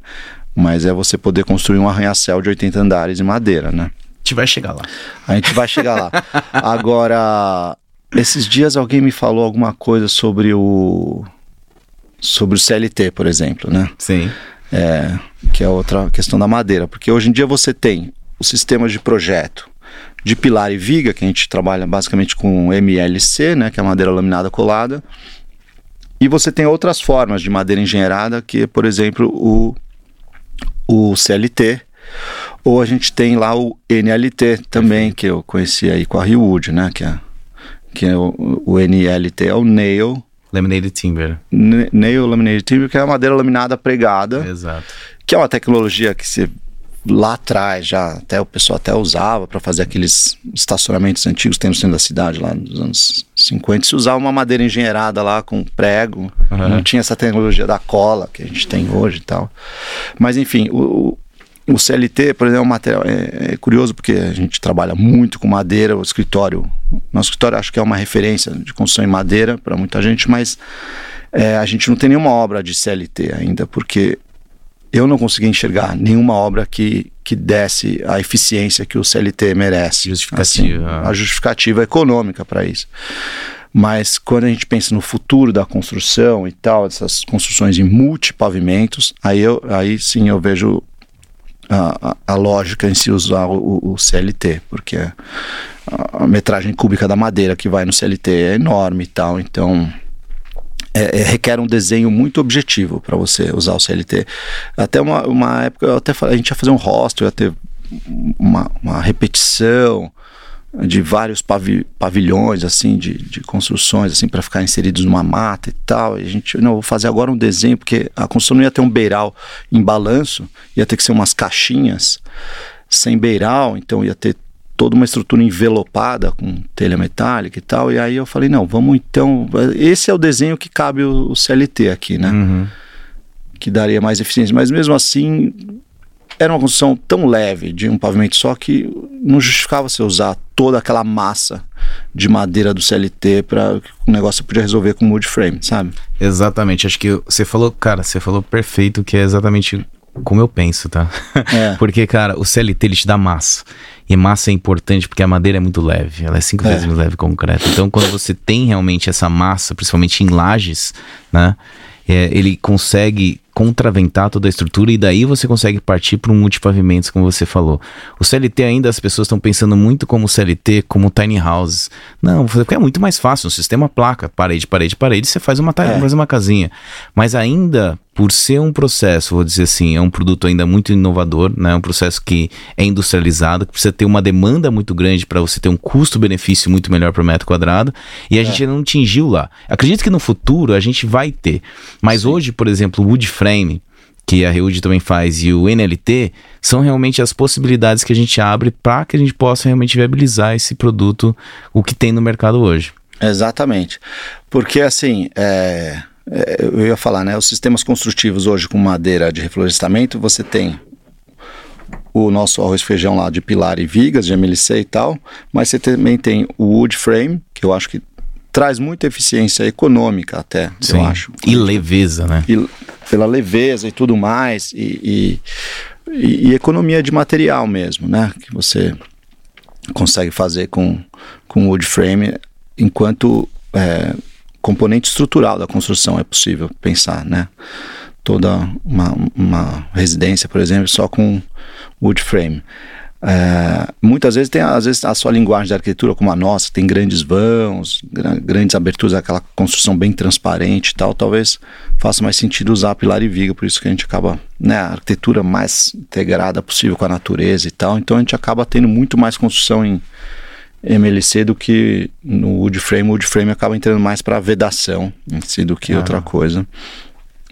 mas é você poder construir um arranha-céu de 80 andares em madeira, né? A gente vai chegar lá. A gente vai chegar lá. Agora, esses dias alguém me falou alguma coisa sobre o sobre o CLT, por exemplo, né? Sim. É, que é outra questão da madeira, porque hoje em dia você tem o sistema de projeto de pilar e viga, que a gente trabalha basicamente com MLC, né, que é madeira laminada colada, e você tem outras formas de madeira engenheirada, que é, por exemplo, o, o CLT, ou a gente tem lá o NLT também, que eu conheci aí com a Wood, né, que é, que é o, o NLT, é o Nail Laminated Timber. Nail Laminated Timber, que é a madeira laminada pregada. Exato. Que é uma tecnologia que se lá atrás já até o pessoal até usava para fazer aqueles estacionamentos antigos que tem no centro da cidade lá nos anos 50 se usava uma madeira engenheirada lá com prego uhum. não tinha essa tecnologia da cola que a gente tem hoje e tal mas enfim o, o CLT, por exemplo, é um material é, é, curioso porque a gente trabalha muito com madeira, o escritório, nosso escritório acho que é uma referência de construção em madeira para muita gente, mas é, a gente não tem nenhuma obra de CLT ainda, porque eu não consegui enxergar nenhuma obra que, que desse a eficiência que o CLT merece. Justificativa. Assim, a justificativa econômica para isso. Mas quando a gente pensa no futuro da construção e tal, essas construções em multipavimentos, aí, eu, aí sim eu vejo a, a, lógica em se usar o, o CLT, porque a, a, metragem cúbica da madeira que vai no CLT é enorme e tal, então é, é, requer um desenho muito objetivo para você usar o CLT. Até uma, uma época, até, a gente ia fazer um rosto, ia ter uma, uma repetição, de vários pavi pavilhões assim de, de construções assim para ficar inseridos numa mata e tal e a gente não vou fazer agora um desenho porque a construção não ia ter um beiral em balanço ia ter que ser umas caixinhas sem beiral então ia ter toda uma estrutura envelopada com telha metálica e tal e aí eu falei não vamos então esse é o desenho que cabe o, o CLT aqui né uhum. que daria mais eficiência mas mesmo assim era uma construção tão leve de um pavimento só que não justificava você usar toda aquela massa de madeira do CLT para o negócio podia resolver com wood frame, sabe? Exatamente. Acho que você falou, cara, você falou perfeito que é exatamente como eu penso, tá? É. porque, cara, o CLT ele te dá massa. E massa é importante porque a madeira é muito leve, ela é cinco é. vezes mais leve que o concreto. Então, quando você tem realmente essa massa, principalmente em lajes, né? É, ele consegue contraventar toda a estrutura e daí você consegue partir para um multipavimentos, como você falou. O CLT ainda as pessoas estão pensando muito como CLT, como tiny houses. Não, porque é muito mais fácil, um sistema placa, parede, parede, parede, você faz uma, é. faz uma casinha. Mas ainda por ser um processo, vou dizer assim, é um produto ainda muito inovador, né? um processo que é industrializado, que precisa ter uma demanda muito grande para você ter um custo-benefício muito melhor por metro quadrado, e a é. gente ainda não atingiu lá. Acredito que no futuro a gente vai ter, mas Sim. hoje, por exemplo, o wood frame, que a Reud também faz, e o NLT, são realmente as possibilidades que a gente abre para que a gente possa realmente viabilizar esse produto, o que tem no mercado hoje. Exatamente. Porque assim, é é, eu ia falar, né? Os sistemas construtivos hoje com madeira de reflorestamento, você tem o nosso arroz feijão lá de pilar e vigas, de MLC e tal, mas você também tem o wood frame, que eu acho que traz muita eficiência econômica até, Sim. eu acho. E leveza, né? E, pela leveza e tudo mais, e, e, e, economia de material mesmo, né? Que você consegue fazer com, com wood frame, enquanto é, componente estrutural da construção é possível pensar, né? Toda uma, uma residência, por exemplo, só com wood frame. É, muitas vezes tem às vezes a sua linguagem de arquitetura como a nossa tem grandes vãos grandes aberturas aquela construção bem transparente e tal talvez faça mais sentido usar pilar e viga por isso que a gente acaba né a arquitetura mais integrada possível com a natureza e tal então a gente acaba tendo muito mais construção em MLC do que no wood frame. O wood frame acaba entrando mais para vedação em si do que ah. outra coisa.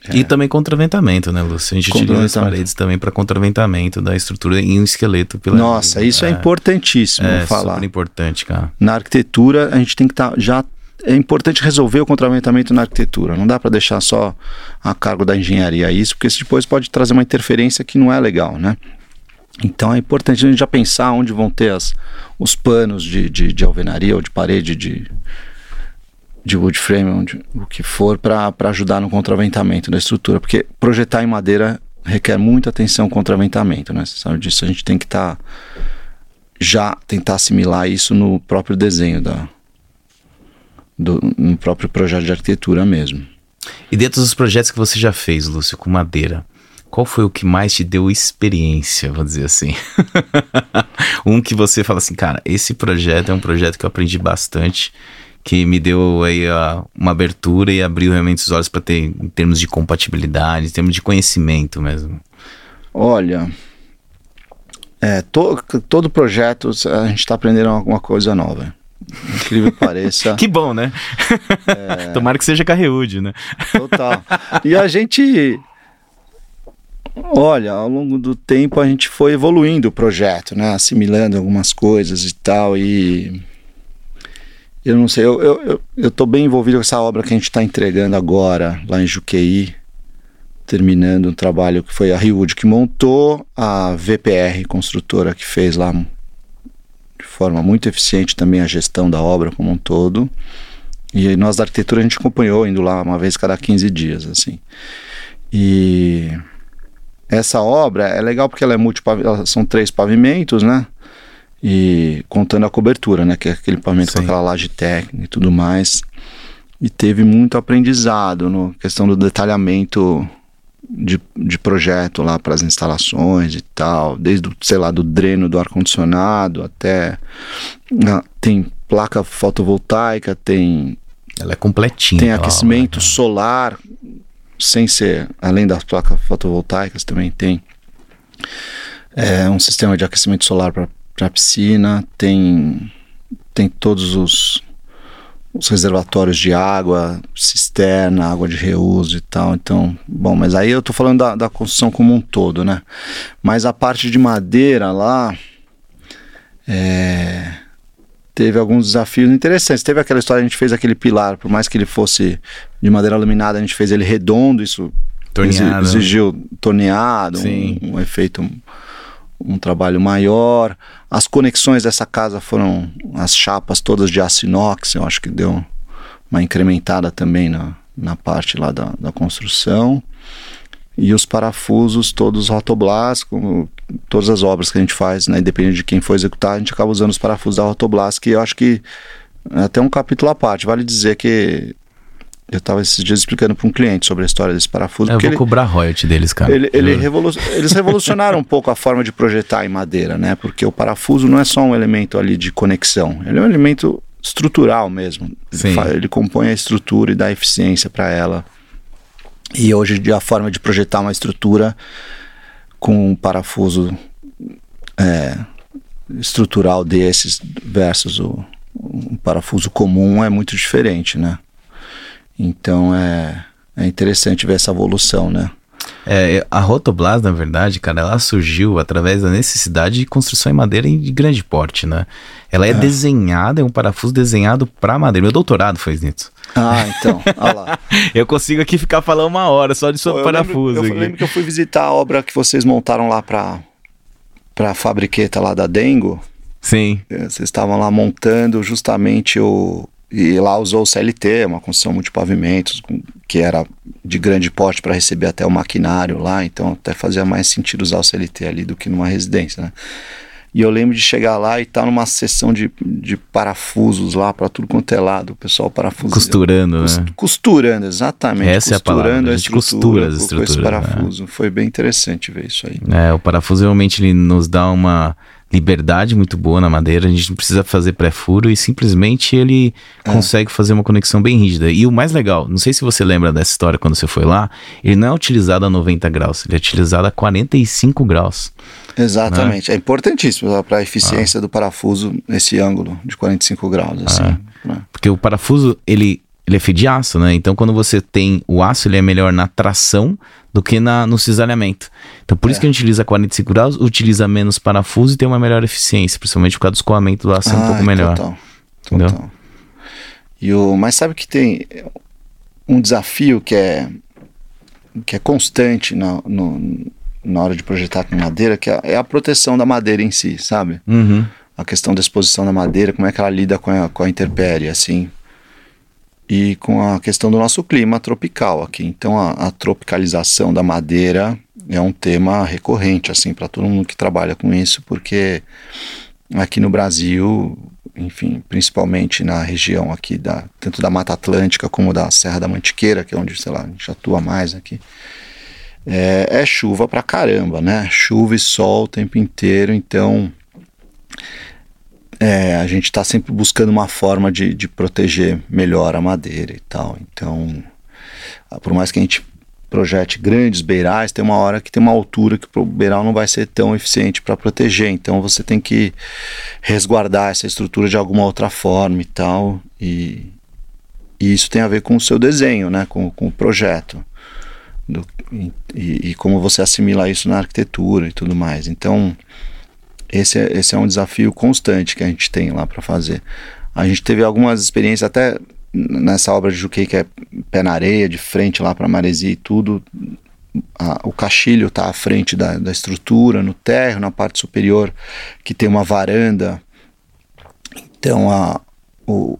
É. E também contraventamento, né, Lúcio? A gente utiliza as paredes também para contraventamento da estrutura em um esqueleto. Pela Nossa, isso é, é importantíssimo é, falar. É super importante, cara. Na arquitetura, a gente tem que estar tá, já é importante resolver o contraventamento na arquitetura. Não dá para deixar só a cargo da engenharia isso, porque isso depois pode trazer uma interferência que não é legal, né? Então é importante a gente já pensar onde vão ter as, os panos de, de, de alvenaria ou de parede de, de wood frame, onde, o que for, para ajudar no contraventamento da estrutura. Porque projetar em madeira requer muita atenção contraventamento, né? Você sabe disso, a gente tem que estar. Tá, já tentar assimilar isso no próprio desenho da. Do, no próprio projeto de arquitetura mesmo. E dentro dos projetos que você já fez, Lúcio, com madeira, qual foi o que mais te deu experiência, vou dizer assim? um que você fala assim, cara, esse projeto é um projeto que eu aprendi bastante, que me deu aí uh, uma abertura e abriu realmente os olhos para ter em termos de compatibilidade, em termos de conhecimento mesmo. Olha, é, to, todo projeto a gente está aprendendo alguma coisa nova. Incrível que pareça. que bom, né? É... Tomara que seja Carreúde, né? Total. E a gente Olha, ao longo do tempo a gente foi evoluindo o projeto, né? Assimilando algumas coisas e tal. E eu não sei, eu, eu, eu, eu bem envolvido com essa obra que a gente está entregando agora, lá em Juqueí, terminando um trabalho que foi a Riwood que montou, a VPR, construtora que fez lá de forma muito eficiente também a gestão da obra como um todo. E nós da arquitetura a gente acompanhou, indo lá uma vez cada 15 dias, assim. E essa obra é legal porque ela é multipavimento, são três pavimentos, né? E contando a cobertura, né? Que é aquele pavimento Sim. com aquela laje técnica e tudo mais. E teve muito aprendizado no questão do detalhamento de, de projeto lá para as instalações e tal, desde, sei lá, do dreno do ar-condicionado até. Ah, tem placa fotovoltaica, tem. Ela é completinha. Tem aquecimento obra, né? solar sem ser, além das placas fotovoltaicas, também tem é, um sistema de aquecimento solar para a piscina, tem, tem todos os, os reservatórios de água, cisterna, água de reuso e tal. Então, bom, mas aí eu estou falando da, da construção como um todo, né? Mas a parte de madeira lá. É, teve alguns desafios interessantes. Teve aquela história, a gente fez aquele pilar, por mais que ele fosse de madeira laminada, a gente fez ele redondo, isso torneado. exigiu torneado, um, um, efeito, um, trabalho maior. As conexões dessa casa foram as chapas todas de aço inox, eu acho que deu uma incrementada também na, na parte lá da, da construção e os parafusos todos Rotoblast, como todas as obras que a gente faz, né, independente de quem for executar, a gente acaba usando os parafusos da Rotoblast, que eu acho que é até um capítulo à parte. Vale dizer que eu estava esses dias explicando para um cliente sobre a história desse parafuso. Eu vou ele, cobrar royalty deles, cara. Ele, ele revolu eles revolucionaram um pouco a forma de projetar em madeira, né? Porque o parafuso não é só um elemento ali de conexão, ele é um elemento estrutural mesmo. Ele, ele compõe a estrutura e dá eficiência para ela. E hoje a forma de projetar uma estrutura com um parafuso é, estrutural desses versus o um parafuso comum é muito diferente, né? Então é, é interessante ver essa evolução, né? É, a Rotoblas, na verdade, cara, ela surgiu através da necessidade de construção em madeira de grande porte, né? Ela é, é. desenhada, é um parafuso desenhado para madeira. Meu doutorado foi nisso. Ah, então, olha lá. eu consigo aqui ficar falando uma hora só de sobre parafuso. Lembro, eu lembro que eu fui visitar a obra que vocês montaram lá para para a fabriqueta lá da Dengo. Sim. É, vocês estavam lá montando justamente o, e lá usou o CLT, uma construção multipavimentos, que era de grande porte para receber até o maquinário lá, então até fazia mais sentido usar o CLT ali do que numa residência, né? E eu lembro de chegar lá e estar tá numa sessão de, de parafusos lá para tudo quanto é lado, o pessoal parafusando. Costurando, né? Costurando, exatamente. Essa costurando é a palavra. A gente costura as estruturas. Com esse parafuso. Né? Foi bem interessante ver isso aí. É, o parafuso realmente nos dá uma liberdade muito boa na madeira, a gente não precisa fazer pré-furo e simplesmente ele é. consegue fazer uma conexão bem rígida. E o mais legal, não sei se você lembra dessa história quando você foi lá, ele não é utilizado a 90 graus, ele é utilizado a 45 graus. Exatamente, né? é importantíssimo para a eficiência ah. do parafuso nesse ângulo de 45 graus. Assim, ah. né? Porque o parafuso, ele ele é feito de aço, né? Então quando você tem o aço, ele é melhor na tração do que na, no cisalhamento. Então por é. isso que a gente utiliza 45 graus, utiliza menos parafuso e tem uma melhor eficiência, principalmente por causa do escoamento do aço ah, um pouco melhor. Total, entendeu? total. E o, mas sabe que tem um desafio que é, que é constante no, no, na hora de projetar com madeira, que é, é a proteção da madeira em si, sabe? Uhum. A questão da exposição da madeira, como é que ela lida com a, com a intempérie, assim. E com a questão do nosso clima tropical aqui. Então, a, a tropicalização da madeira é um tema recorrente, assim, para todo mundo que trabalha com isso, porque aqui no Brasil, enfim, principalmente na região aqui, da, tanto da Mata Atlântica como da Serra da Mantiqueira, que é onde, sei lá, a gente atua mais aqui, é, é chuva pra caramba, né? Chuva e sol o tempo inteiro, então é, a gente está sempre buscando uma forma de, de proteger melhor a madeira e tal. Então, por mais que a gente projete grandes beirais, tem uma hora que tem uma altura que o beiral não vai ser tão eficiente para proteger. Então você tem que resguardar essa estrutura de alguma outra forma e tal. E, e isso tem a ver com o seu desenho, né? com, com o projeto. Do, e, e, como você assimila isso na arquitetura e tudo mais. Então, esse é, esse é um desafio constante que a gente tem lá para fazer. A gente teve algumas experiências até nessa obra de Juquei, que é pé na areia, de frente lá para Maresia e tudo, a, o caixilho está à frente da, da estrutura, no térreo, na parte superior, que tem uma varanda. Então, a, o,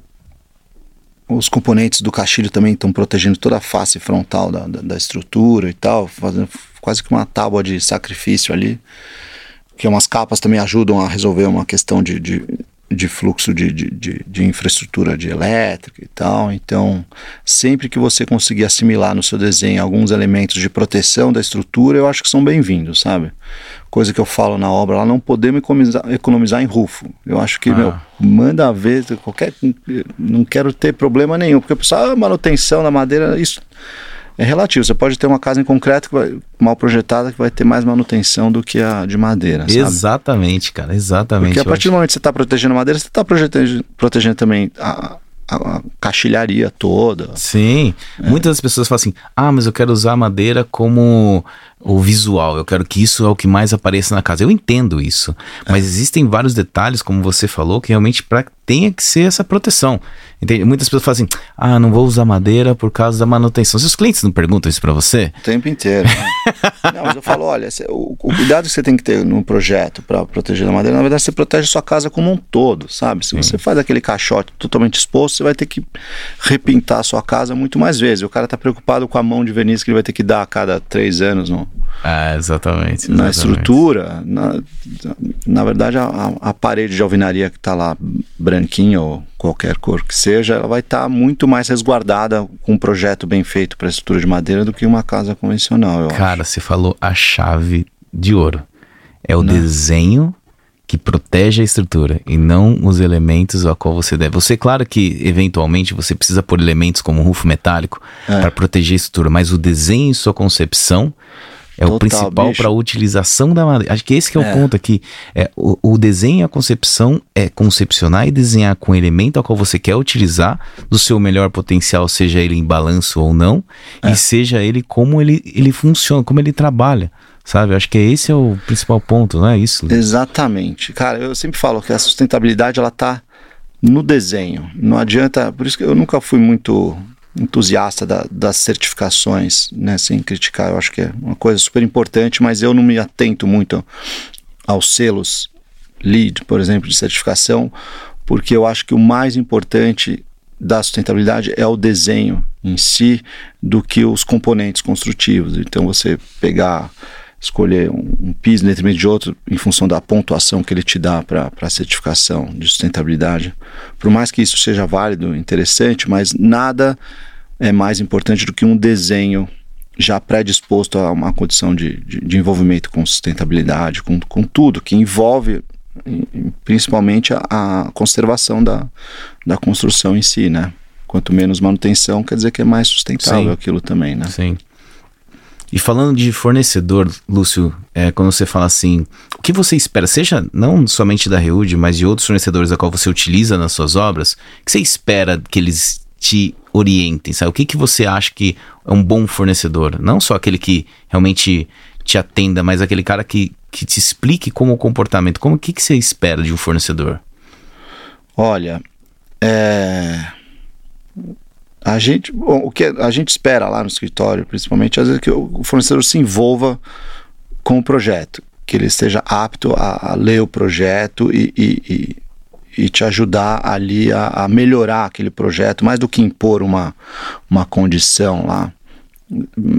os componentes do caixilho também estão protegendo toda a face frontal da, da, da, estrutura e tal, fazendo quase que uma tábua de sacrifício ali. Que umas capas também ajudam a resolver uma questão de, de de fluxo de, de, de, infraestrutura de elétrica e tal. Então, sempre que você conseguir assimilar no seu desenho alguns elementos de proteção da estrutura, eu acho que são bem-vindos, sabe? Coisa que eu falo na obra, lá não podemos economizar, economizar em rufo. Eu acho que, ah. meu, manda ver, qualquer. Não quero ter problema nenhum, porque o pessoal, ah, manutenção da madeira, isso é relativo. Você pode ter uma casa em concreto vai, mal projetada que vai ter mais manutenção do que a de madeira. Sabe? Exatamente, cara, exatamente. Porque a partir do momento que você está protegendo a madeira, você está protegendo, protegendo também a, a, toda. Sim. É. Muitas pessoas falam assim: ah, mas eu quero usar a madeira como o visual, eu quero que isso é o que mais apareça na casa. Eu entendo isso, é. mas existem vários detalhes, como você falou, que realmente pra, tenha que ser essa proteção. Entende? Muitas pessoas falam assim: ah, não vou usar madeira por causa da manutenção. Seus clientes não perguntam isso para você? O tempo inteiro. Né? não, mas eu falo: olha, o, o, cuidado que você tem que ter no projeto para proteger a madeira, na verdade, você protege a sua casa como um todo, sabe? Se Sim. você faz aquele caixote totalmente exposto, você vai ter que repintar a sua casa muito mais vezes. O cara está preocupado com a mão de verniz que ele vai ter que dar a cada três anos no, é, exatamente, exatamente. Na estrutura, na, na verdade, a, a parede de alvenaria que está lá, branquinha ou qualquer cor que seja, ela vai estar tá muito mais resguardada com um projeto bem feito para estrutura de madeira do que uma casa convencional. Cara, acho. você falou a chave de ouro. É o Não. Né? desenho que protege a estrutura e não os elementos a qual você deve. Você, claro que eventualmente você precisa pôr elementos como rufo metálico é. para proteger a estrutura, mas o desenho e sua concepção é Total, o principal para a utilização da madeira. Acho que esse que é, é. o ponto aqui. É, o, o, desenho e a concepção é concepcionar e desenhar com o elemento ao qual você quer utilizar do seu melhor potencial, seja ele em balanço ou não, é. e seja ele como ele, ele funciona, como ele trabalha. Sabe? Acho que esse é o principal ponto, não é isso? Exatamente. Cara, eu sempre falo que a sustentabilidade ela tá no desenho. Não adianta. Por isso que eu nunca fui muito entusiasta da, das certificações, né, sem criticar, eu acho que é uma coisa super importante, mas eu não me atento muito aos selos LEED, por exemplo, de certificação, porque eu acho que o mais importante da sustentabilidade é o desenho em si do que os componentes construtivos. Então você pegar escolher um, um piso em detrimento de outro em função da pontuação que ele te dá para a certificação de sustentabilidade. Por mais que isso seja válido, interessante, mas nada é mais importante do que um desenho já predisposto a uma condição de, de, de envolvimento com sustentabilidade, com, com tudo que envolve principalmente a, a, conservação da, da construção em si, né? Quanto menos manutenção, quer dizer que é mais sustentável Sim. aquilo também, né? Sim. E falando de fornecedor, Lúcio, é, quando você fala assim, o que você espera, seja não somente da Reude, mas de outros fornecedores a qual você utiliza nas suas obras, o que você espera que eles te orientem, sabe? O que, que você acha que é um bom fornecedor? Não só aquele que realmente te atenda, mas aquele cara que, que te explique como o comportamento. Como que, que você espera de um fornecedor? Olha, é a gente, bom, o que a gente espera lá no escritório, principalmente, às vezes que o fornecedor se envolva com o projeto, que ele esteja apto a, a ler o projeto e, e, e, e te ajudar ali a, a, melhorar aquele projeto, mais do que impor uma, uma condição lá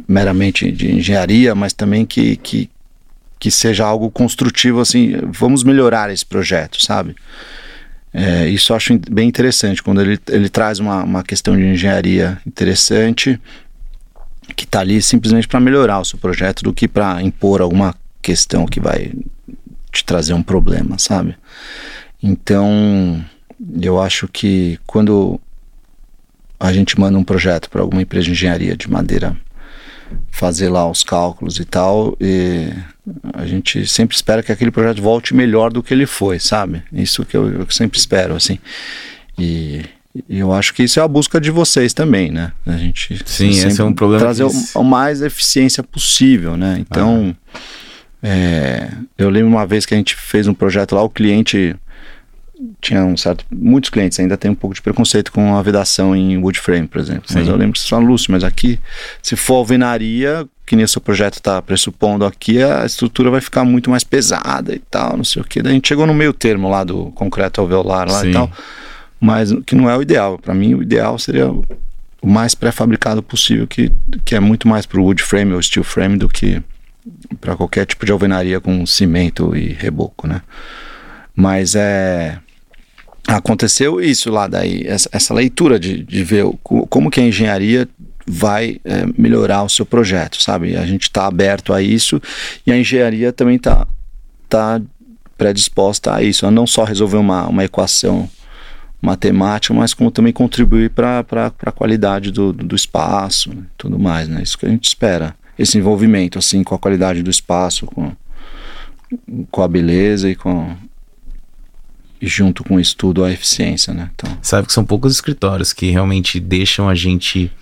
meramente de engenharia, mas também que, que, que seja algo construtivo, assim, vamos melhorar esse projeto, sabe? É, isso eu acho bem interessante, quando ele, ele traz uma, uma questão de engenharia interessante, que está ali simplesmente para melhorar o seu projeto, do que para impor alguma questão que vai te trazer um problema, sabe? Então, eu acho que quando a gente manda um projeto para alguma empresa de engenharia de madeira fazer lá os cálculos e tal, e a gente sempre espera que aquele projeto volte melhor do que ele foi, sabe? Isso que eu, eu sempre espero, assim. E, e, eu acho que isso é a busca de vocês também, né? A gente Sim, esse é um problema. Trazer o, o, mais eficiência possível, né? Então, ah. é, eu lembro uma vez que a gente fez um projeto lá, o cliente tinha um certo. Muitos clientes ainda têm um pouco de preconceito com a vedação em wood frame, por exemplo. Sim. Mas eu lembro que você fala, Lúcio, mas aqui, se for alvenaria, que nem o seu projeto está pressupondo aqui, a estrutura vai ficar muito mais pesada e tal, não sei o que. Daí a gente chegou no meio termo lá do concreto alveolar lá Sim. e tal, mas que não é o ideal. Para mim, o ideal seria o mais pré-fabricado possível, que, que é muito mais para o wood frame ou steel frame do que para qualquer tipo de alvenaria com cimento e reboco, né? Mas é aconteceu isso lá daí, essa, essa leitura de, de ver o, como que a engenharia vai é, melhorar o seu projeto, sabe? A gente está aberto a isso e a engenharia também está tá predisposta a isso, a não só resolver uma, uma equação matemática, mas como também contribuir para a qualidade do, do espaço e tudo mais, né? Isso que a gente espera, esse envolvimento, assim, com a qualidade do espaço, com, com a beleza e com junto com o estudo a eficiência, né? Então... Sabe que são poucos escritórios que realmente deixam a gente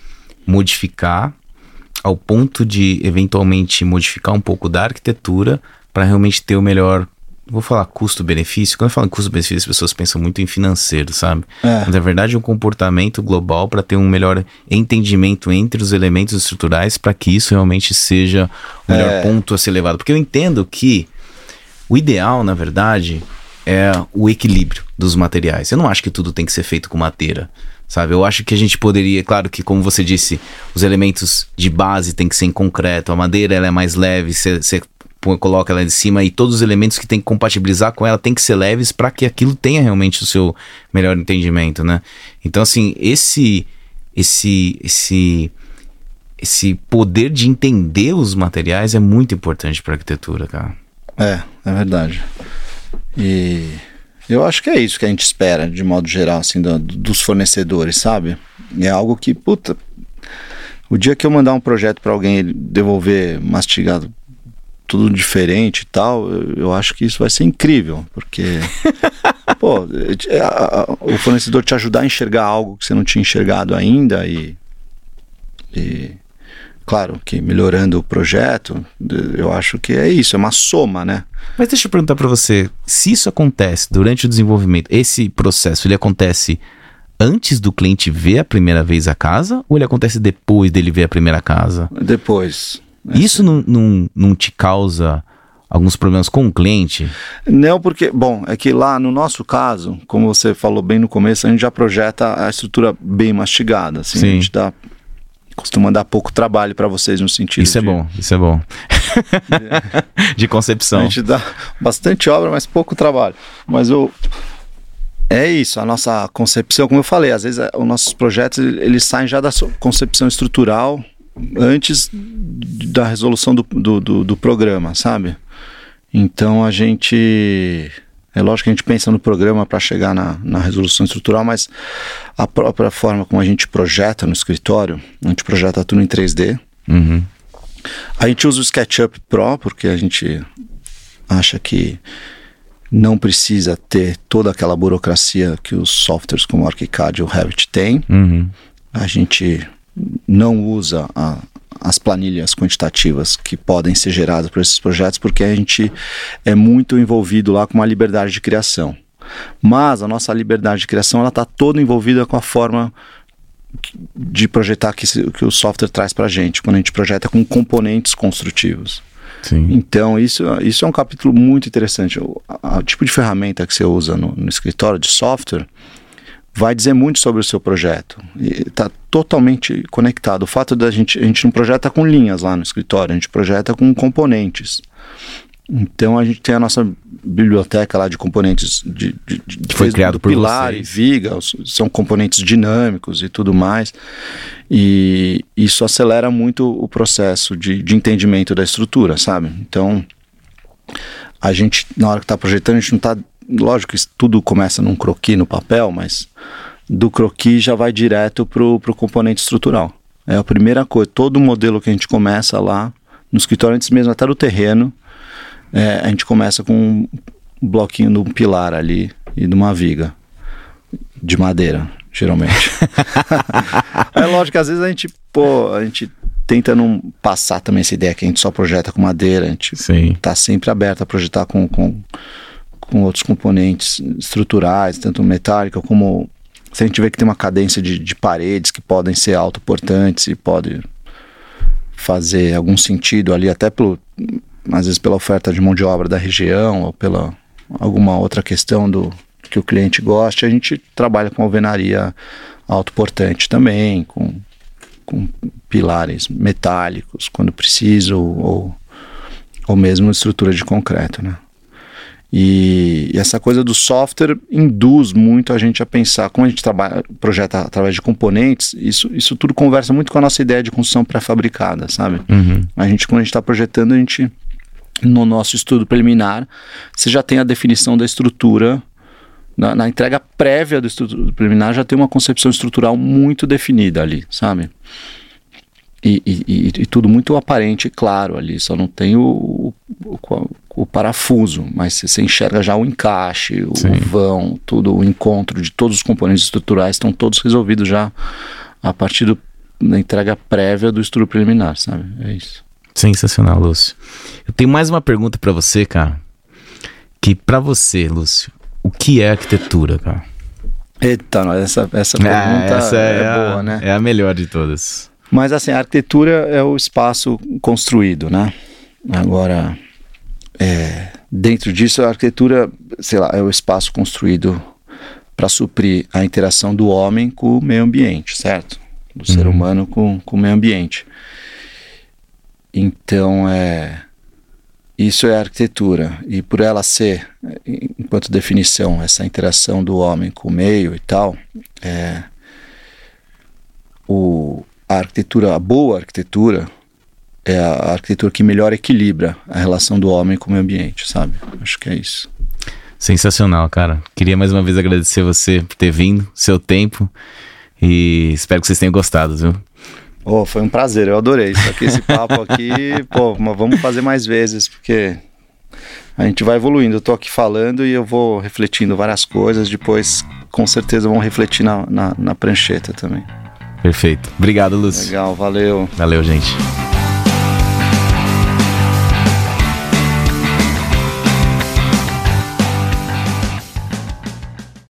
modificar ao ponto de eventualmente modificar um pouco da arquitetura para realmente ter o melhor vou falar custo-benefício. Quando eu falo em custo-benefício, as pessoas pensam muito em financeiro, sabe? É. Mas na verdade um comportamento global para ter um melhor entendimento entre os elementos estruturais para que isso realmente seja o melhor é. ponto a ser levado. Porque eu entendo que o ideal, na verdade, é o equilíbrio dos materiais. Eu não acho que tudo tem que ser feito com madeira, sabe? Eu acho que a gente poderia, claro que como você disse, os elementos de base tem que ser em concreto, a madeira ela é mais leve, você coloca ela em cima e todos os elementos que tem que compatibilizar com ela tem que ser leves para que aquilo tenha realmente o seu melhor entendimento, né? Então assim, esse esse esse esse poder de entender os materiais é muito importante para arquitetura, cara. É, é verdade. E eu acho que é isso que a gente espera, de modo geral, assim, do, dos fornecedores, sabe? É algo que, puta, o dia que eu mandar um projeto para alguém devolver mastigado tudo diferente e tal, eu, acho que isso vai ser incrível, porque pô, é, o fornecedor te ajudar a enxergar algo que você não tinha enxergado ainda e, e Claro que melhorando o projeto, eu acho que é isso, é uma soma, né? Mas deixa eu perguntar para você, se isso acontece durante o desenvolvimento, esse processo, ele acontece antes do cliente ver a primeira vez a casa ou ele acontece depois dele ver a primeira casa? Depois. Isso não, não, não te causa alguns problemas com o cliente? Não, porque, bom, é que lá no nosso caso, como você falou bem no começo, a gente já projeta a estrutura bem mastigada, assim, Sim. a gente dá costuma dar pouco trabalho para vocês no sentido. Isso é de... é bom, isso é bom. de concepção. A gente dá bastante obra, mas pouco trabalho. Mas o é isso, a nossa concepção, como eu falei, às vezes é, os nossos projetos eles saem já da concepção estrutural antes da resolução do, do, do, do programa, sabe? Então a gente é lógico que a gente pensa no programa para chegar na, na, resolução estrutural, mas a própria forma como a gente projeta no escritório, a gente projeta tudo em 3D. Uhum. A gente usa o SketchUp Pro porque a gente acha que não precisa ter toda aquela burocracia que os softwares como o ArchiCAD e o Revit têm. Uhum. A gente não usa a, as planilhas quantitativas que podem ser geradas por esses projetos, porque a gente é muito envolvido lá com uma liberdade de criação. Mas a nossa liberdade de criação ela está toda envolvida com a forma de projetar que, que o software traz para a gente, quando a gente projeta com componentes construtivos. Sim. Então, isso, isso é um capítulo muito interessante. O, a- o tipo de ferramenta que você usa no, no escritório de software vai dizer muito sobre o seu projeto. Está totalmente conectado. O fato da gente, a gente não projeta com linhas lá no escritório, a gente projeta com componentes. Então a gente tem a nossa biblioteca lá de componentes de, de, de Que foi criado do por pilar vocês. e viga, são componentes dinâmicos e tudo mais. E isso acelera muito o processo de, de entendimento da estrutura, sabe? Então a gente, na hora que está projetando, a gente não está. Lógico que tudo começa num croquis no papel, mas do croquis já vai direto pro, pro componente estrutural. É a primeira coisa. Todo modelo que a gente começa lá, no escritório, antes mesmo até do terreno, é, a gente começa com um bloquinho de um pilar ali e de uma viga de madeira, geralmente. é lógico que às vezes a gente, pô, a gente tenta não passar também essa ideia que a gente só projeta com madeira, a gente Sim. está sempre aberto a projetar com, com, com outros componentes estruturais, tanto metálica como se a gente vê que tem uma cadência de, de paredes que podem ser autoportantes e pode fazer algum sentido ali, até pelo, às vezes pela oferta de mão de obra da região ou pela alguma outra questão do que o cliente goste, a gente trabalha com alvenaria autoportante também, com, com pilares metálicos quando preciso ou, ou mesmo estrutura de concreto, né? E, e essa coisa do software induz muito a gente a pensar, como a gente trabalha, projeta através de componentes, isso, isso tudo conversa muito com a nossa ideia de construção pré-fabricada, sabe? Uhum. A gente, quando a gente está projetando, a gente, no nosso estudo preliminar, você já tem a definição da estrutura. Na, na entrega prévia do estudo preliminar, já tem uma concepção estrutural muito definida ali, sabe? E, e- e- e tudo muito aparente e claro ali, só não tem o, o, o- o parafuso, mas você, enxerga já o encaixe, o Sim. vão, tudo, o encontro de todos os componentes estruturais estão todos resolvidos já a partir do- da entrega prévia do estudo preliminar, sabe? É isso. Sensacional, Lúcio. Eu tenho mais uma pergunta pra você, cara. Que pra você, Lúcio, o que é arquitetura, cara? Eita, essa, essa pergunta Ah, essa é, é, a, boa, né? É a melhor de todas. Mas assim, a arquitetura é o espaço construído, né? Agora, é, dentro disso, a arquitetura, sei lá, é o espaço construído para suprir a interação do homem com o meio ambiente, certo? Do ser Uhum. humano com, com o meio ambiente. Então, é, isso é a arquitetura. E por ela ser, enquanto definição, essa interação do homem com o meio e tal, é, o, a arquitetura, a boa arquitetura, é a arquitetura que melhor equilibra a relação do homem com o meio ambiente, sabe? Acho que é isso. Sensacional, cara. Queria mais uma vez agradecer você por ter vindo, seu tempo. E espero que vocês tenham gostado, viu? Oh, foi um prazer, eu adorei. Só que esse papo aqui, pô, mas vamos fazer mais vezes, porque a gente vai evoluindo. Eu tô aqui falando e eu vou refletindo várias coisas, depois com certeza vão refletir na, na, na prancheta também. Perfeito. Obrigado, Lúcio. Legal, valeu. Valeu, gente.